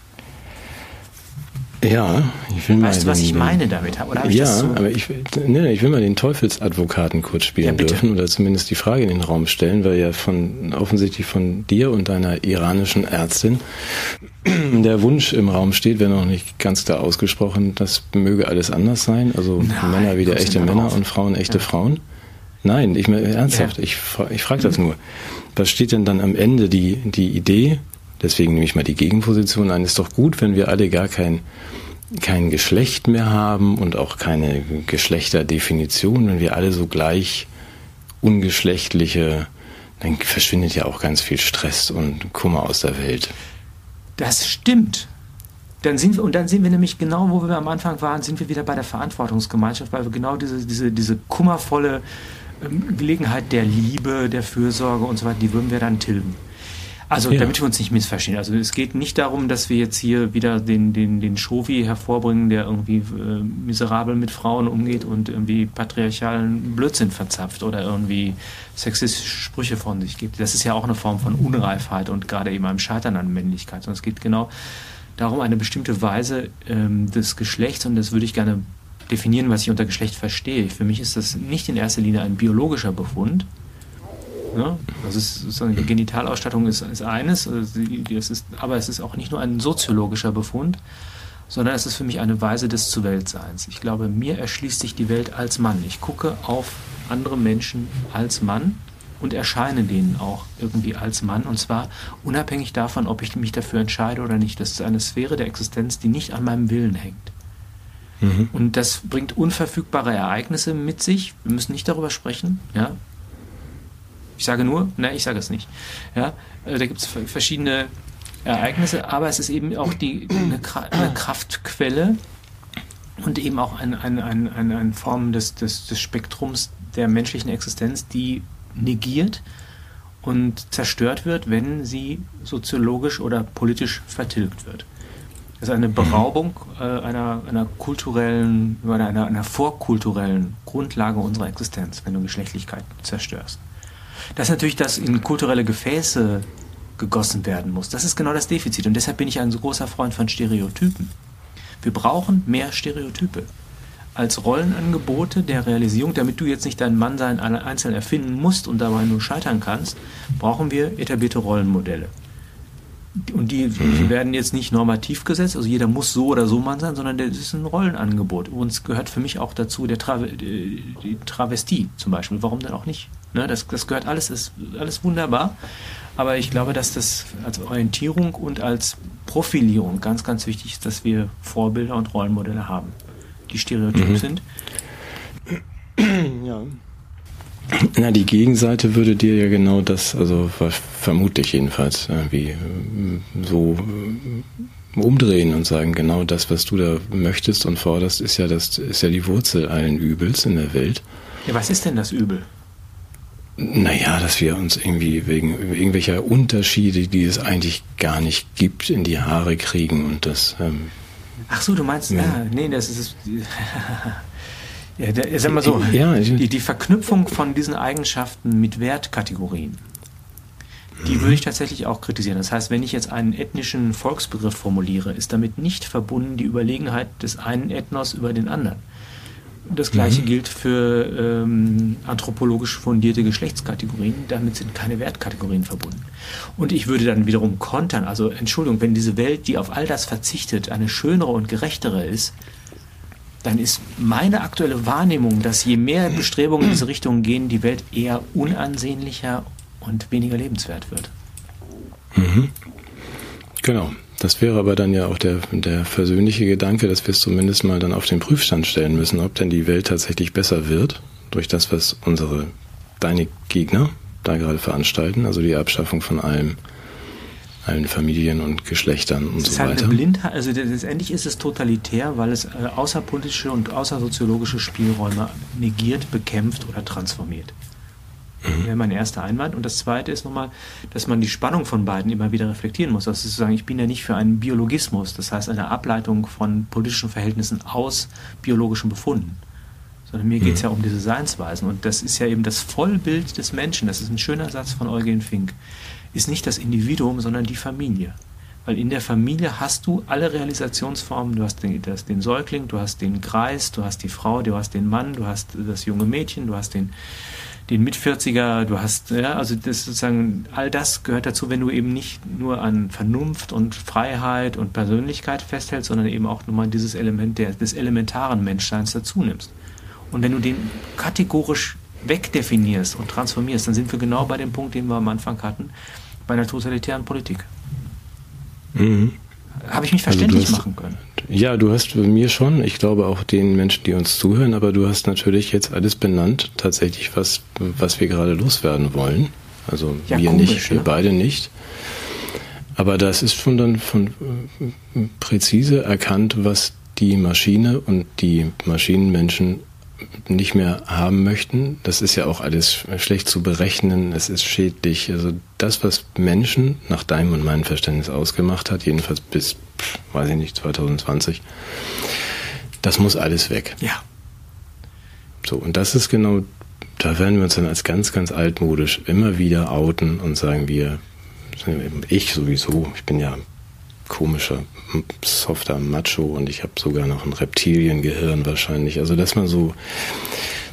Ja, ich will weißt mal. Weißt du, was ich meine damit? Oder ich ja, so? aber ich, ne, ich will mal den Teufelsadvokaten kurz spielen ja, dürfen oder zumindest die Frage in den Raum stellen, weil ja von offensichtlich von dir und deiner iranischen Ärztin der Wunsch im Raum steht, wenn noch nicht ganz klar ausgesprochen, das möge alles anders sein. Also Nein, Männer wieder echte Männer auf. und Frauen echte ja. Frauen. Nein, ich meine ernsthaft, ja. ich, ich frage das nur. Was steht denn dann am Ende die, die Idee? Deswegen nehme ich mal die Gegenposition ein. Ist doch gut, wenn wir alle gar kein, kein Geschlecht mehr haben und auch keine Geschlechterdefinition, wenn wir alle so gleich ungeschlechtliche, dann verschwindet ja auch ganz viel Stress und Kummer aus der Welt. Das stimmt. Dann sind wir, und dann sind wir nämlich genau, wo wir am Anfang waren, sind wir wieder bei der Verantwortungsgemeinschaft, weil wir genau diese, diese, diese kummervolle Gelegenheit der Liebe, der Fürsorge und so weiter, die würden wir dann tilgen. Also, ja. damit wir uns nicht missverstehen. Also, es geht nicht darum, dass wir jetzt hier wieder den, den, den Shovi hervorbringen, der irgendwie äh, miserabel mit Frauen umgeht und irgendwie patriarchalen Blödsinn verzapft oder irgendwie sexistische Sprüche von sich gibt. Das ist ja auch eine Form von Unreifheit und gerade eben einem Scheitern an Männlichkeit. Sondern es geht genau darum, eine bestimmte Weise ähm, des Geschlechts, und das würde ich gerne definieren, was ich unter Geschlecht verstehe. Für mich ist das nicht in erster Linie ein biologischer Befund. Ja, das ist, die Genitalausstattung ist, ist eines, also das ist, aber es ist auch nicht nur ein soziologischer Befund, sondern es ist für mich eine Weise des Zuweltseins. Ich glaube, mir erschließt sich die Welt als Mann. Ich gucke auf andere Menschen als Mann und erscheine denen auch irgendwie als Mann. Und zwar unabhängig davon, ob ich mich dafür entscheide oder nicht. Das ist eine Sphäre der Existenz, die nicht an meinem Willen hängt. Mhm. Und das bringt unverfügbare Ereignisse mit sich. Wir müssen nicht darüber sprechen. Ja? Ich sage nur, nein, ich sage es nicht. Ja? Äh, da gibt es verschiedene Ereignisse, aber es ist eben auch die, eine, eine Kraftquelle und eben auch eine, eine, eine, eine Form des, des, des Spektrums der menschlichen Existenz, die negiert und zerstört wird, wenn sie soziologisch oder politisch vertilgt wird. Das ist eine Beraubung äh, einer, einer kulturellen, einer, einer vorkulturellen Grundlage unserer Existenz, wenn du Geschlechtlichkeit zerstörst. Dass natürlich das in kulturelle Gefäße gegossen werden muss, das ist genau das Defizit. Und deshalb bin ich ein so großer Freund von Stereotypen. Wir brauchen mehr Stereotype. Als Rollenangebote der Realisierung, damit du jetzt nicht dein Mannsein einzeln erfinden musst und dabei nur scheitern kannst, brauchen wir etablierte Rollenmodelle. Und die, die, werden jetzt nicht normativ gesetzt, also jeder muss so oder so Mann sein, sondern das ist ein Rollenangebot. Und es gehört für mich auch dazu der Tra die Travestie zum Beispiel. Warum denn auch nicht? Ne, das, das gehört alles, ist alles wunderbar. Aber ich glaube, dass das als Orientierung und als Profilierung ganz, ganz wichtig ist, dass wir Vorbilder und Rollenmodelle haben, die stereotyp mhm. sind. Ja. Na, die Gegenseite würde dir ja genau das, also vermutlich jedenfalls, irgendwie äh, so äh, umdrehen und sagen, genau das, was du da möchtest und forderst, ist ja das, ist ja die Wurzel allen Übels in der Welt. Ja, was ist denn das Übel? Naja, dass wir uns irgendwie wegen irgendwelcher Unterschiede, die es eigentlich gar nicht gibt, in die Haare kriegen und das. Ähm, Ach so, du meinst, ja, ah, nee, das ist. Ja, der, sag mal so, ja, die, die Verknüpfung von diesen Eigenschaften mit Wertkategorien, die würde ich tatsächlich auch kritisieren. Das heißt, wenn ich jetzt einen ethnischen Volksbegriff formuliere, ist damit nicht verbunden die Überlegenheit des einen Ethnos über den anderen. Das gleiche mhm. gilt für ähm, anthropologisch fundierte Geschlechtskategorien. Damit sind keine Wertkategorien verbunden. Und ich würde dann wiederum kontern, also Entschuldigung, wenn diese Welt, die auf all das verzichtet, eine schönere und gerechtere ist, dann ist meine aktuelle Wahrnehmung, dass je mehr Bestrebungen in diese Richtung gehen, die Welt eher unansehnlicher und weniger lebenswert wird. Mhm. Genau. Das wäre aber dann ja auch der, der versöhnliche Gedanke, dass wir es zumindest mal dann auf den Prüfstand stellen müssen, ob denn die Welt tatsächlich besser wird durch das, was unsere, deine Gegner da gerade veranstalten, also die Abschaffung von allem, allen Familien und Geschlechtern und es so ist halt weiter. Eine Blindheit, also letztendlich ist es totalitär, weil es äh, außerpolitische und außersoziologische Spielräume negiert, bekämpft oder transformiert. Mhm. wäre mein erster Einwand. Und das zweite ist nochmal, dass man die Spannung von beiden immer wieder reflektieren muss. Das ist zu sagen, ich bin ja nicht für einen Biologismus, das heißt eine Ableitung von politischen Verhältnissen aus biologischen Befunden. Sondern mir geht es mhm. ja um diese Seinsweisen. Und das ist ja eben das Vollbild des Menschen. Das ist ein schöner Satz von Eugen Fink. Ist nicht das Individuum, sondern die Familie. Weil in der Familie hast du alle Realisationsformen. Du hast den, das, den Säugling, du hast den Kreis, du hast die Frau, du hast den Mann, du hast das junge Mädchen, du hast den, den Mitvierziger, du hast, ja, also das sozusagen, all das gehört dazu, wenn du eben nicht nur an Vernunft und Freiheit und Persönlichkeit festhältst, sondern eben auch nur mal dieses Element der, des elementaren Menschseins dazu nimmst. Und wenn du den kategorisch wegdefinierst und transformierst, dann sind wir genau bei dem Punkt, den wir am Anfang hatten, bei einer totalitären Politik. Mhm. Habe ich mich verständlich also hast, machen können? Ja, du hast mir schon, ich glaube auch den Menschen, die uns zuhören, aber du hast natürlich jetzt alles benannt, tatsächlich, was, was wir gerade loswerden wollen. Also ja, wir komisch, nicht, wir ne? beide nicht. Aber das ist schon dann von äh, präzise erkannt, was die Maschine und die Maschinenmenschen nicht mehr haben möchten. Das ist ja auch alles schlecht zu berechnen. Es ist schädlich. Also das, was Menschen nach deinem und meinem Verständnis ausgemacht hat, jedenfalls bis, weiß ich nicht, 2020, das muss alles weg. Ja. So, und das ist genau, da werden wir uns dann als ganz, ganz altmodisch immer wieder outen und sagen wir, ich sowieso, ich bin ja komischer, softer Macho und ich habe sogar noch ein Reptiliengehirn wahrscheinlich. Also dass man so,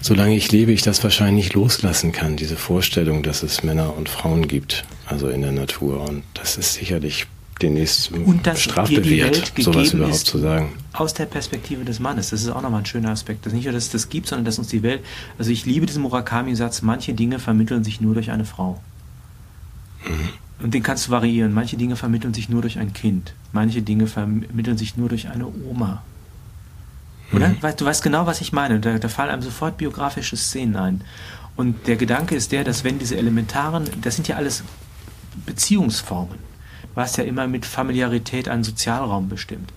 solange ich lebe, ich das wahrscheinlich loslassen kann, diese Vorstellung, dass es Männer und Frauen gibt, also in der Natur. Und das ist sicherlich demnächst und dass strafbewehrt, sowas überhaupt zu sagen. Aus der Perspektive des Mannes, das ist auch nochmal ein schöner Aspekt. Das ist nicht nur, dass es das gibt, sondern dass uns die Welt, also ich liebe diesen Murakami-Satz, manche Dinge vermitteln sich nur durch eine Frau. Mhm. Und den kannst du variieren. Manche Dinge vermitteln sich nur durch ein Kind. Manche Dinge vermitteln sich nur durch eine Oma. Oder? Mhm. Du weißt genau, was ich meine. Da, da fallen einem sofort biografische Szenen ein. Und der Gedanke ist der, dass wenn diese elementaren, das sind ja alles Beziehungsformen. Du hast ja immer mit Familiarität einen Sozialraum bestimmt.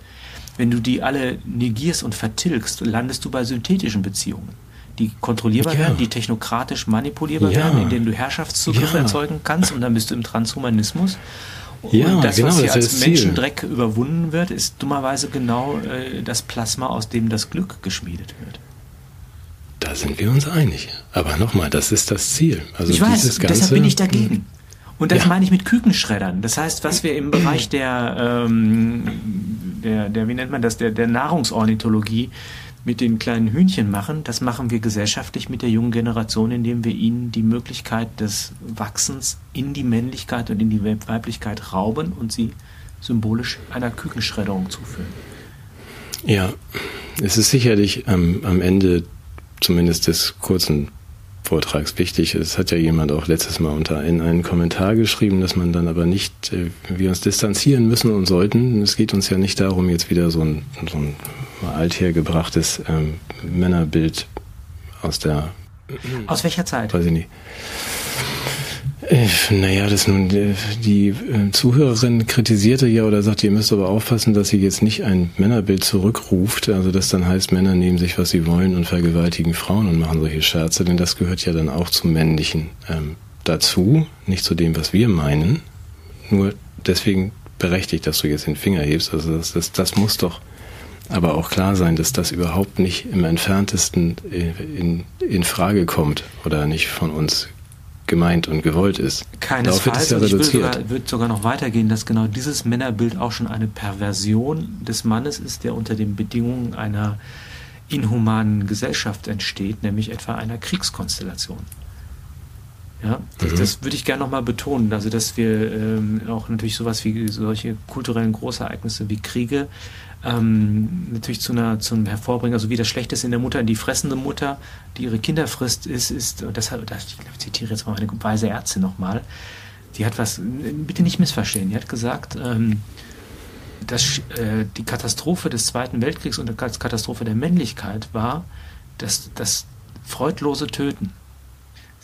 Wenn du die alle negierst und vertilgst, landest du bei synthetischen Beziehungen die kontrollierbar ja. werden, die technokratisch manipulierbar ja. werden, in denen du Herrschaftszugriff ja. erzeugen kannst und dann bist du im Transhumanismus. Ja, und das, genau, was hier als Menschendreck Ziel. überwunden wird, ist dummerweise genau äh, das Plasma, aus dem das Glück geschmiedet wird. Da sind wir uns einig. Aber nochmal, das ist das Ziel. Also ich weiß, Ganze, deshalb bin ich dagegen. Und das ja. meine ich mit Kükenschreddern. Das heißt, was wir im Bereich der, ähm, der, der, wie nennt man das, der, der Nahrungsornithologie mit den kleinen Hühnchen machen, das machen wir gesellschaftlich mit der jungen Generation, indem wir ihnen die Möglichkeit des Wachsens in die Männlichkeit und in die Weiblichkeit rauben und sie symbolisch einer Kükenschredderung zuführen. Ja, es ist sicherlich ähm, am Ende zumindest des kurzen Vortrags wichtig. Es hat ja jemand auch letztes Mal unter in einen Kommentar geschrieben, dass man dann aber nicht, äh, wir uns distanzieren müssen und sollten. Es geht uns ja nicht darum, jetzt wieder so ein, so ein althergebrachtes ähm, Männerbild aus der. Aus welcher Zeit? Weiß ich nicht. Äh, naja, das nun, die, die äh, Zuhörerin kritisierte ja oder sagte, ihr müsst aber aufpassen, dass sie jetzt nicht ein Männerbild zurückruft, also das dann heißt, Männer nehmen sich, was sie wollen und vergewaltigen Frauen und machen solche Scherze, denn das gehört ja dann auch zum Männlichen ähm, dazu, nicht zu dem, was wir meinen. Nur deswegen berechtigt, dass du jetzt den Finger hebst. Also das, das, das muss doch aber auch klar sein, dass das überhaupt nicht im entferntesten äh, in, in Frage kommt oder nicht von uns gemeint und gewollt ist. Keinesfalls. Ja ich würde sogar, sogar noch weitergehen, dass genau dieses Männerbild auch schon eine Perversion des Mannes ist, der unter den Bedingungen einer inhumanen Gesellschaft entsteht, nämlich etwa einer Kriegskonstellation. Ja, das, mhm. das würde ich gerne nochmal betonen, also dass wir ähm, auch natürlich sowas wie solche kulturellen Großereignisse wie Kriege ähm, natürlich zu einer zum Hervorbringen, also wie das Schlechteste in der Mutter, die fressende Mutter, die ihre Kinder frisst, ist, ist, und deshalb, ich zitiere jetzt mal meine weise Ärztin nochmal, die hat was, bitte nicht missverstehen, die hat gesagt, ähm, dass äh, die Katastrophe des Zweiten Weltkriegs und die Katastrophe der Männlichkeit war das, das freudlose Töten.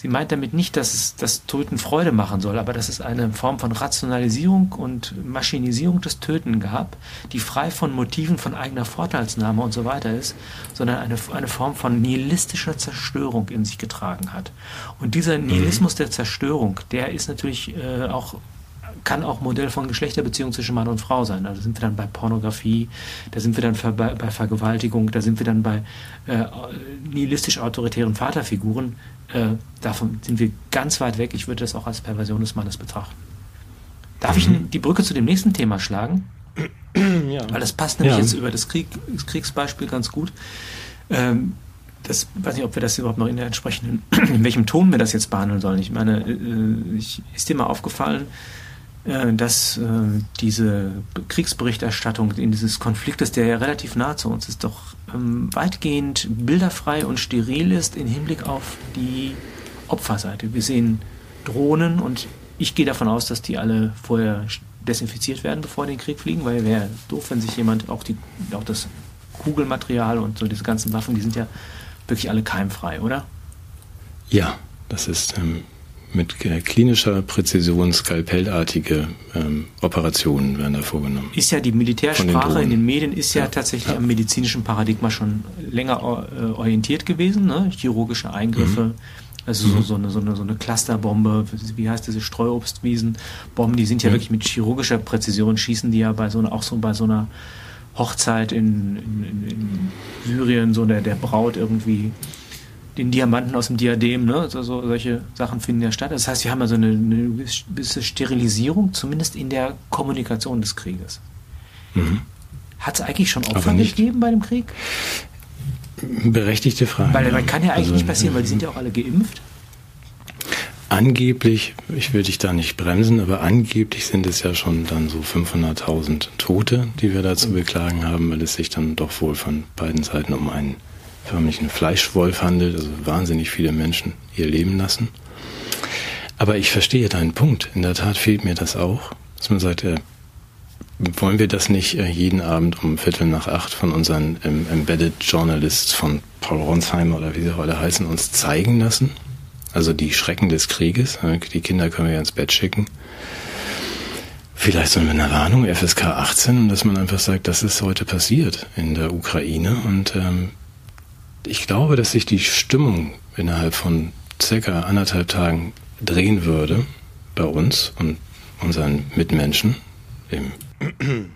Sie meint damit nicht, dass es das Töten Freude machen soll, aber dass es eine Form von Rationalisierung und Maschinisierung des Töten gab, die frei von Motiven von eigener Vorteilsnahme und so weiter ist, sondern eine, eine Form von nihilistischer Zerstörung in sich getragen hat. Und dieser mhm. Nihilismus der Zerstörung, der ist natürlich äh, auch kann auch Modell von Geschlechterbeziehungen zwischen Mann und Frau sein. Also sind wir dann bei Pornografie, da sind wir dann bei, bei Vergewaltigung, da sind wir dann bei äh, nihilistisch autoritären Vaterfiguren. Äh, davon sind wir ganz weit weg. Ich würde das auch als Perversion des Mannes betrachten. Darf mhm. ich die Brücke zu dem nächsten Thema schlagen? ja. Weil das passt nämlich ja. jetzt über das, Krieg, das Kriegsbeispiel ganz gut. Ähm, das weiß nicht, ob wir das überhaupt noch in der entsprechenden, in welchem Ton wir das jetzt behandeln sollen. Ich meine, äh, ich, ist dir mal aufgefallen, äh, dass äh, diese Kriegsberichterstattung in dieses Konfliktes, der ja relativ nah zu uns ist, doch ähm, weitgehend bilderfrei und steril ist im Hinblick auf die Opferseite. Wir sehen Drohnen und ich gehe davon aus, dass die alle vorher desinfiziert werden, bevor den Krieg fliegen, weil wäre doof, wenn sich jemand auch, die, auch das Kugelmaterial und so diese ganzen Waffen, die sind ja wirklich alle keimfrei, oder? Ja, das ist ähm, mit klinischer Präzision skalpellartige ähm, Operationen werden da vorgenommen. Ist ja die Militärsprache den in den Medien ist ja, ja tatsächlich ja. am medizinischen Paradigma schon länger äh, orientiert gewesen, ne? chirurgische Eingriffe. Mhm. Also mhm. so, so, eine, so, eine, so eine Clusterbombe, wie heißt diese Streuobstwiesenbomben, die sind ja mhm. wirklich mit chirurgischer Präzision, schießen die ja bei so einer, auch so bei so einer Hochzeit in, in, in Syrien, so der, der Braut irgendwie den Diamanten aus dem Diadem, ne? Also solche Sachen finden ja statt. Das heißt, wir haben also eine, eine gewisse Sterilisierung, zumindest in der Kommunikation des Krieges. Mhm. Hat es eigentlich schon Opfer gegeben bei dem Krieg? Berechtigte Frage. Weil man kann ja eigentlich also, nicht passieren, weil die sind ja auch alle geimpft. Angeblich, ich will dich da nicht bremsen, aber angeblich sind es ja schon dann so 500.000 Tote, die wir da zu beklagen haben, weil es sich dann doch wohl von beiden Seiten um einen förmlichen Fleischwolf handelt, also wahnsinnig viele Menschen ihr Leben lassen. Aber ich verstehe deinen Punkt. In der Tat fehlt mir das auch, dass man sagt, äh, wollen wir das nicht äh, jeden Abend um Viertel nach acht von unseren ähm, Embedded Journalists von Paul Ronsheimer oder wie sie heute heißen, uns zeigen lassen? Also die Schrecken des Krieges. Äh, die Kinder können wir ja ins Bett schicken. Vielleicht so eine Warnung, FSK 18, dass man einfach sagt, das ist heute passiert in der Ukraine und ähm, ich glaube, dass sich die Stimmung innerhalb von circa anderthalb Tagen drehen würde bei uns und unseren Mitmenschen im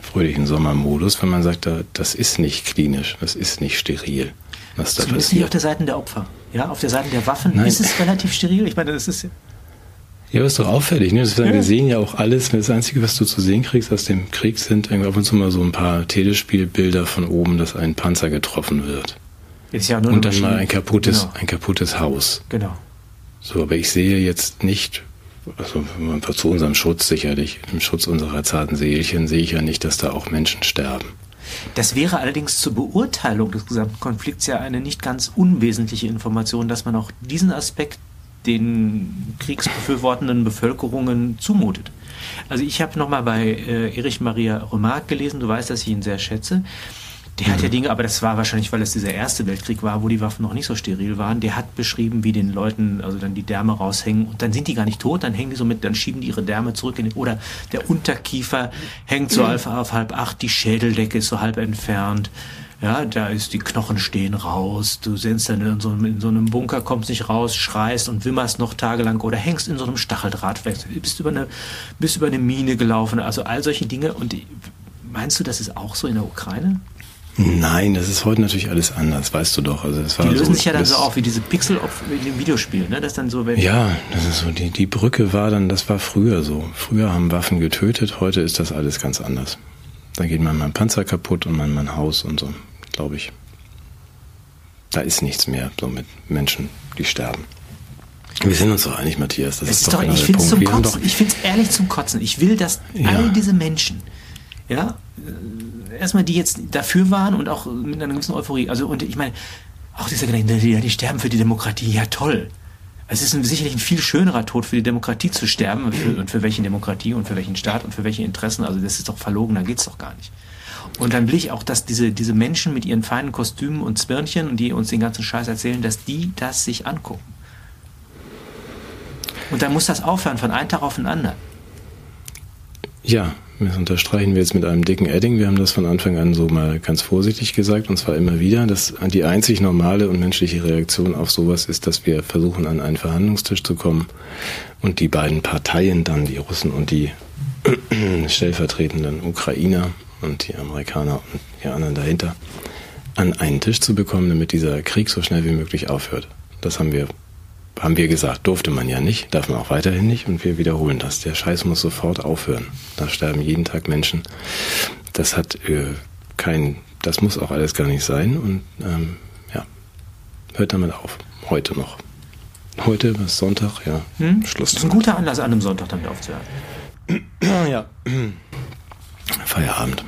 fröhlichen Sommermodus, wenn man sagt, das ist nicht klinisch, das ist nicht steril. Was da Zumindest nicht auf der Seite der Opfer. Ja, auf der Seite der Waffen Nein. ist es relativ steril. Ich meine, das ist ja, aber ist doch auffällig. Ne? Ja. Wir sehen ja auch alles. Das Einzige, was du zu sehen kriegst aus dem Krieg, sind ab und zu mal so ein paar Telespielbilder von oben, dass ein Panzer getroffen wird. Ist ja nur und dann mal ein kaputtes, genau. ein kaputtes Haus. Genau. So, aber ich sehe jetzt nicht, also zu unserem Schutz sicherlich, im Schutz unserer zarten Seelchen sehe ich ja nicht, dass da auch Menschen sterben. Das wäre allerdings zur Beurteilung des gesamten Konflikts ja eine nicht ganz unwesentliche Information, dass man auch diesen Aspekt den kriegsbefürwortenden Bevölkerungen zumutet. Also ich habe nochmal bei äh, Erich Maria Remarque gelesen, du weißt, dass ich ihn sehr schätze. Der hat ja mhm. Dinge, aber das war wahrscheinlich, weil es dieser erste Weltkrieg war, wo die Waffen noch nicht so steril waren. Der hat beschrieben, wie den Leuten also dann die Därme raushängen und dann sind die gar nicht tot, dann hängen die so mit, dann schieben die ihre Därme zurück in den, oder der Unterkiefer hängt so auf, auf halb acht, die Schädeldecke ist so halb entfernt. Ja, da ist die Knochen stehen raus. Du sitzt dann in so, in so einem Bunker, kommst nicht raus, schreist und wimmerst noch tagelang oder hängst in so einem Stacheldraht. Bist über eine, bist über eine Mine gelaufen. Also all solche Dinge. Und meinst du, das ist auch so in der Ukraine? Nein, das ist heute natürlich alles anders, weißt du doch. Also es war die lösen so, sich ja dann so auf wie diese Pixel in dem Videospiel, ne? Das dann so, wenn ja, das ist so. Die, die Brücke war dann, das war früher so. Früher haben Waffen getötet, heute ist das alles ganz anders. Da geht man mein Panzer kaputt und man mein Haus und so, glaube ich. Da ist nichts mehr so mit Menschen, die sterben. Wir sind uns doch einig, Matthias. Das ist, ist, doch, genau ich finde es zum Kotzen. Ich finde es ehrlich zum Kotzen. Ich will, dass ja. all diese Menschen, ja, erstmal die jetzt dafür waren und auch mit einer gewissen Euphorie. Also, und ich meine, auch dieser Gedanke, die, die sterben für die Demokratie, ja toll. Es ist ein, sicherlich ein viel schönerer Tod für die Demokratie zu sterben und für, und für welche Demokratie und für welchen Staat und für welche Interessen. Also das ist doch verlogen, da geht's doch gar nicht. Und dann will ich auch, dass diese, diese Menschen mit ihren feinen Kostümen und Zwirnchen und die uns den ganzen Scheiß erzählen, dass die das sich angucken. Und dann muss das aufhören von einem Tag auf den anderen. Ja, das unterstreichen wir jetzt mit einem dicken Edding. Wir haben das von Anfang an so mal ganz vorsichtig gesagt und zwar immer wieder, dass die einzig normale und menschliche Reaktion auf sowas ist, dass wir versuchen, an einen Verhandlungstisch zu kommen und die beiden Parteien dann, die Russen und die stellvertretenden Ukrainer und die Amerikaner und die anderen dahinter, an einen Tisch zu bekommen, damit dieser Krieg so schnell wie möglich aufhört. Das haben wir haben wir gesagt, durfte man ja nicht, darf man auch weiterhin nicht und wir wiederholen das. Der Scheiß muss sofort aufhören. Da sterben jeden Tag Menschen. Das hat äh, kein, das muss auch alles gar nicht sein und ähm, ja, hört damit auf. Heute noch. Heute ist Sonntag, ja. Hm? Schluss. Das ist ein guter Anlass, an einem Sonntag damit aufzuhören. ja. Feierabend.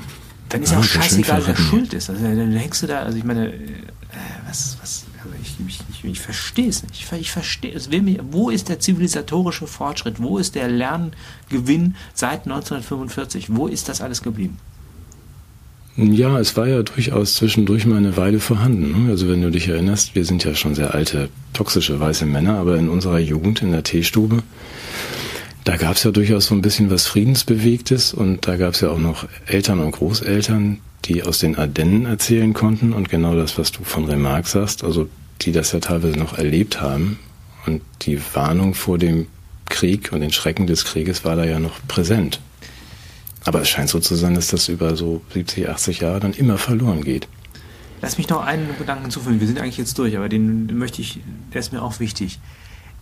Dann ist ja, auch scheißegal, wer schuld ist. Also, dann hängst du da, also ich meine, äh, was, was, also ich, ich, ich, ich verstehe es nicht. Ich, ich verstehe es. Wo ist der zivilisatorische Fortschritt? Wo ist der Lerngewinn seit 1945? Wo ist das alles geblieben? Ja, es war ja durchaus zwischendurch mal eine Weile vorhanden. Ne? Also wenn du dich erinnerst, wir sind ja schon sehr alte, toxische weiße Männer, aber in unserer Jugend in der Teestube, da gab es ja durchaus so ein bisschen was Friedensbewegtes und da gab es ja auch noch Eltern und Großeltern, die aus den Ardennen erzählen konnten und genau das, was du von Remarque sagst, also die das ja teilweise noch erlebt haben und die Warnung vor dem Krieg und den Schrecken des Krieges war da ja noch präsent. Aber es scheint so zu sein, dass das über so 70, 80 Jahre dann immer verloren geht. Lass mich noch einen Gedanken hinzufügen. Wir sind eigentlich jetzt durch, aber den möchte ich, der ist mir auch wichtig.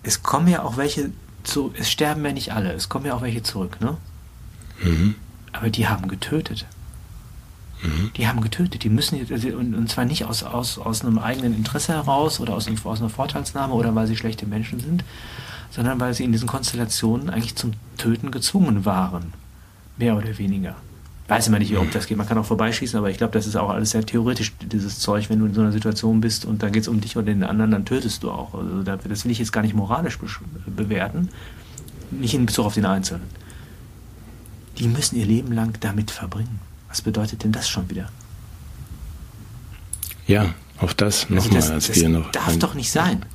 Es kommen ja auch welche zu, es sterben ja nicht alle, es kommen ja auch welche zurück, ne? Mhm. Aber die haben getötet. Die haben getötet. Die müssen also, und, zwar nicht aus, aus, aus einem eigenen Interesse heraus oder aus, aus einer Vorteilsnahme oder weil sie schlechte Menschen sind, sondern weil sie in diesen Konstellationen eigentlich zum Töten gezwungen waren. Mehr oder weniger. Weiß immer nicht, ob das geht. Man kann auch vorbeischießen, aber ich glaube, das ist auch alles sehr theoretisch, dieses Zeug. Wenn du in so einer Situation bist und da geht es um dich oder den anderen, dann tötest du auch. Also das will ich jetzt gar nicht moralisch bewerten. Nicht in Bezug auf den Einzelnen. Die müssen ihr Leben lang damit verbringen. Was bedeutet denn das schon wieder? Ja, auch das nochmal, also als wir noch. Darf doch nicht sein.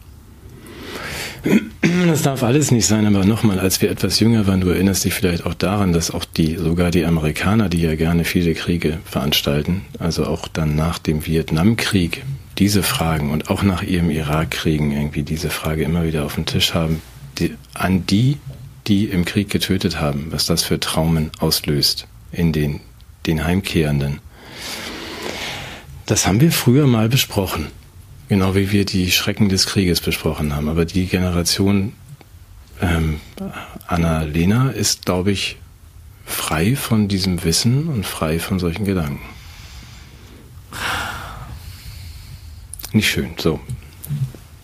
Das darf alles nicht sein, aber nochmal, als wir etwas jünger waren, du erinnerst dich vielleicht auch daran, dass auch die, sogar die Amerikaner, die ja gerne viele Kriege veranstalten, also auch dann nach dem Vietnamkrieg, diese Fragen und auch nach ihrem Irakkriegen irgendwie diese Frage immer wieder auf den Tisch haben, die, an die, die im Krieg getötet haben, was das für Traumen auslöst in den den Heimkehrenden. Das haben wir früher mal besprochen, genau wie wir die Schrecken des Krieges besprochen haben. Aber die Generation ähm, Anna-Lena ist, glaube ich, frei von diesem Wissen und frei von solchen Gedanken. Nicht schön. So.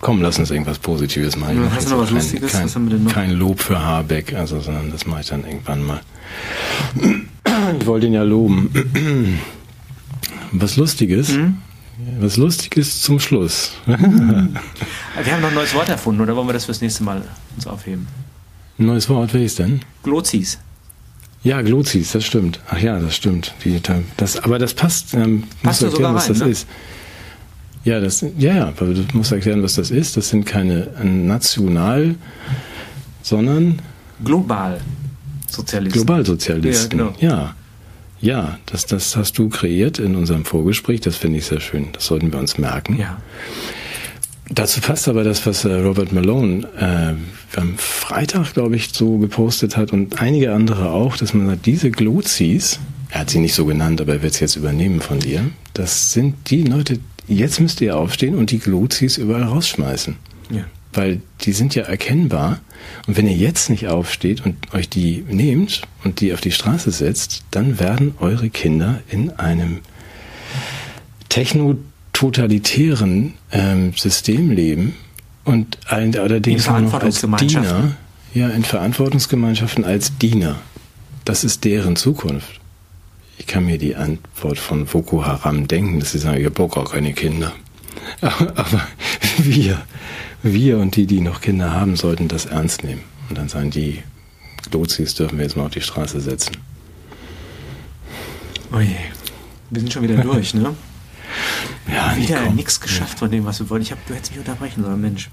Komm, lass uns irgendwas Positives machen. Ja, hast du noch was kein, Lustiges? Kein, was haben wir denn noch? Kein Lob für Habeck, also, sondern das mache ich dann irgendwann mal. Ich wollte ihn ja loben. Was Lustiges. Hm? Was Lustiges zum Schluss. Wir haben noch ein neues Wort erfunden, oder wollen wir das fürs nächste Mal uns aufheben? Ein neues Wort, welches denn? Glozis. Ja, Glozis, das stimmt. Ach ja, das stimmt. Die, das, aber das passt. Ähm, passt du erklären, was rein, das ne? ist. Ja, das, ja, ja, aber du musst erklären, was das ist. Das sind keine national, sondern global. Sozialisten. Globalsozialisten. Ja, genau. ja. Ja, das, das hast du kreiert in unserem Vorgespräch. Das finde ich sehr schön. Das sollten wir uns merken. Ja. Dazu passt aber das, was äh, Robert Malone äh, am Freitag, glaube ich, so gepostet hat und einige andere auch, dass man sagt, diese Glozis, er hat sie nicht so genannt, aber er wird es jetzt übernehmen von dir, das sind die Leute, jetzt müsst ihr aufstehen und die Glozis überall rausschmeißen. Ja weil die sind ja erkennbar. Und wenn ihr jetzt nicht aufsteht und euch die nehmt und die auf die Straße setzt, dann werden eure Kinder in einem Techno totalitären ähm, System leben und allerdings nur noch als Diener, ja, in Verantwortungsgemeinschaften als Diener. Das ist deren Zukunft. Ich kann mir die Antwort von Boko Haram denken, dass sie sagen, ihr Bock auch keine Kinder. Aber, aber wir, wir und die, die noch Kinder haben, sollten das ernst nehmen. Und dann sagen die, Lozis dürfen wir jetzt mal auf die Straße setzen. Oh je. Wir sind schon wieder durch, ne? ja, wieder nichts geschafft von dem, was wir wollten. Ich hab, du hättest mich unterbrechen sollen, Mensch.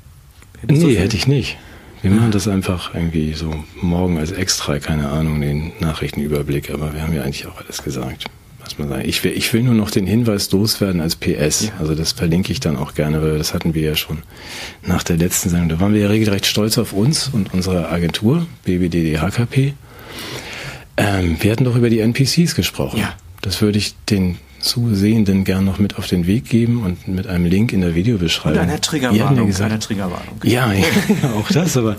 Hättest nee, so hätte ich nicht. Wir machen das einfach irgendwie so morgen als extra, keine Ahnung, den Nachrichtenüberblick, aber wir haben ja eigentlich auch alles gesagt. Was man sagen. Ich will, ich will nur noch den Hinweis loswerden als PS. Ja. Also das verlinke ich dann auch gerne, weil das hatten wir ja schon nach der letzten Sendung. Da waren wir ja regelrecht stolz auf uns und unsere Agentur, BBDDHKP. Ähm, wir hatten doch über die NPCs gesprochen. Ja. Das würde ich den Zusehenden gern noch mit auf den Weg geben und mit einem Link in der Videobeschreibung. Und einer Triggerwarnung. Ja gesagt, einer Triggerwarnung. Ja, ja, auch das, aber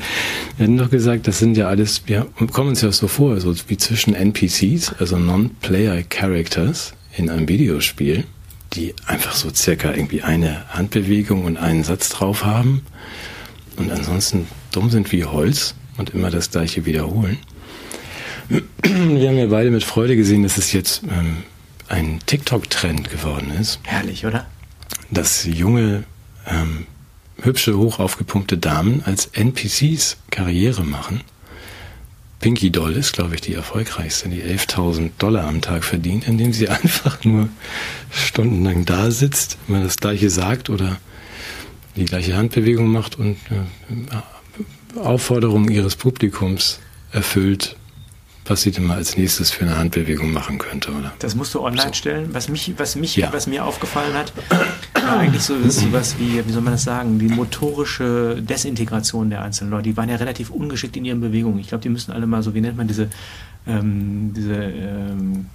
wir hatten doch gesagt, das sind ja alles, wir kommen uns ja so vor, so wie zwischen NPCs, also Non-Player Characters in einem Videospiel, die einfach so circa irgendwie eine Handbewegung und einen Satz drauf haben und ansonsten dumm sind wie Holz und immer das gleiche wiederholen. Wir haben ja beide mit Freude gesehen, dass es jetzt ähm, ein TikTok-Trend geworden ist. Herrlich, oder? Dass junge, ähm, hübsche, hoch aufgepumpte Damen als NPCs Karriere machen. Pinky Doll ist, glaube ich, die erfolgreichste, die 11.000 Dollar am Tag verdient, indem sie einfach nur stundenlang da sitzt, immer das Gleiche sagt oder die gleiche Handbewegung macht und äh, Aufforderungen ihres Publikums erfüllt was sie denn mal als nächstes für eine Handbewegung machen könnte, oder? Das musst du online so. stellen. Was mich, was mich, ja. was mir aufgefallen hat, war eigentlich so was wie, wie soll man das sagen, die motorische Desintegration der einzelnen Leute. Die waren ja relativ ungeschickt in ihren Bewegungen. Ich glaube, die müssen alle mal so, wie nennt man diese, ähm, diese ähm,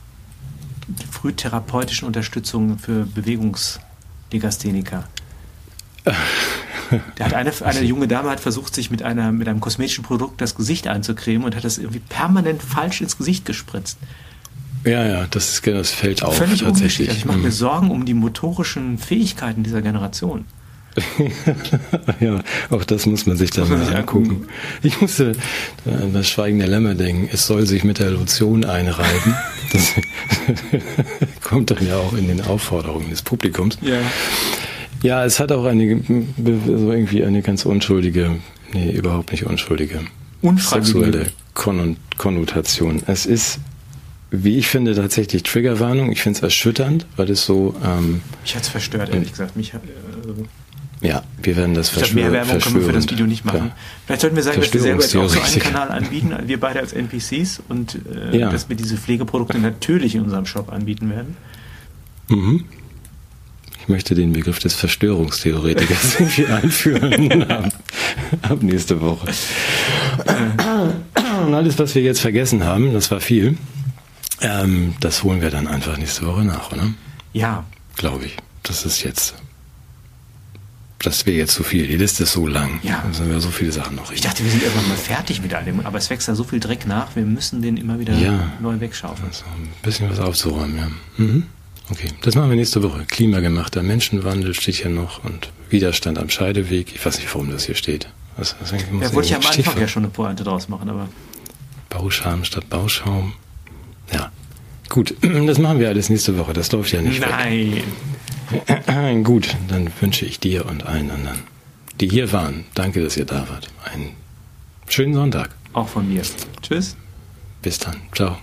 frühtherapeutischen Unterstützung für Bewegungslegastheniker. Der hat eine, eine junge Dame hat versucht, sich mit, einer, mit einem kosmetischen Produkt das Gesicht einzucremen und hat das irgendwie permanent falsch ins Gesicht gespritzt. Ja, ja, das, ist, das fällt auf. Völlig tatsächlich. Also ich mache mir mhm. Sorgen um die motorischen Fähigkeiten dieser Generation. ja, auch das muss man sich dann mal angucken. angucken. Ich musste an das Schweigen der Lämmer denken. Es soll sich mit der Lotion einreiben. Das kommt dann ja auch in den Aufforderungen des Publikums. Ja. Ja, es hat auch eine so irgendwie eine ganz unschuldige, nee, überhaupt nicht unschuldige sexuelle Konnotation. Es ist, wie ich finde, tatsächlich Triggerwarnung. Ich finde es erschütternd, weil es so. Ähm, mich hat es verstört, ehrlich gesagt. Mich hat, äh, ja, wir werden das verschwören. Mehr Werbung können wir für das Video nicht machen. Ja. Vielleicht sollten wir sagen, dass wir selber jetzt auch so einen Kanal anbieten, wir beide als NPCs und äh, ja. dass wir diese Pflegeprodukte natürlich in unserem Shop anbieten werden. Mhm möchte den Begriff des Verschwörungstheoretikers irgendwie einführen ab, ab nächste Woche. Und alles, was wir jetzt vergessen haben, das war viel, ähm, das holen wir dann einfach nächste Woche nach, oder? Ja. Glaube ich. Das ist jetzt das wäre jetzt zu viel. Die Liste ist so lang. Ja. Da sind ja so viele Sachen noch. Ich dachte, wir sind irgendwann mal fertig mit allem, aber es wächst da so viel Dreck nach, wir müssen den immer wieder ja. neu wegschaufeln. Also ein bisschen was aufzuräumen, ja. Mhm. Okay, das machen wir nächste Woche. Klimagemachter Menschenwandel steht hier noch und Widerstand am Scheideweg. Ich weiß nicht, warum das hier steht. Was, was ja, wollte ich am Anfang ja schon eine Pointe draus machen, aber. Bauscham statt Bauschaum. Ja. Gut, das machen wir alles nächste Woche. Das läuft ja nicht. Nein. Weg. Gut, dann wünsche ich dir und allen anderen, die hier waren, danke, dass ihr da wart. Einen schönen Sonntag. Auch von mir. Tschüss. Bis dann. Ciao.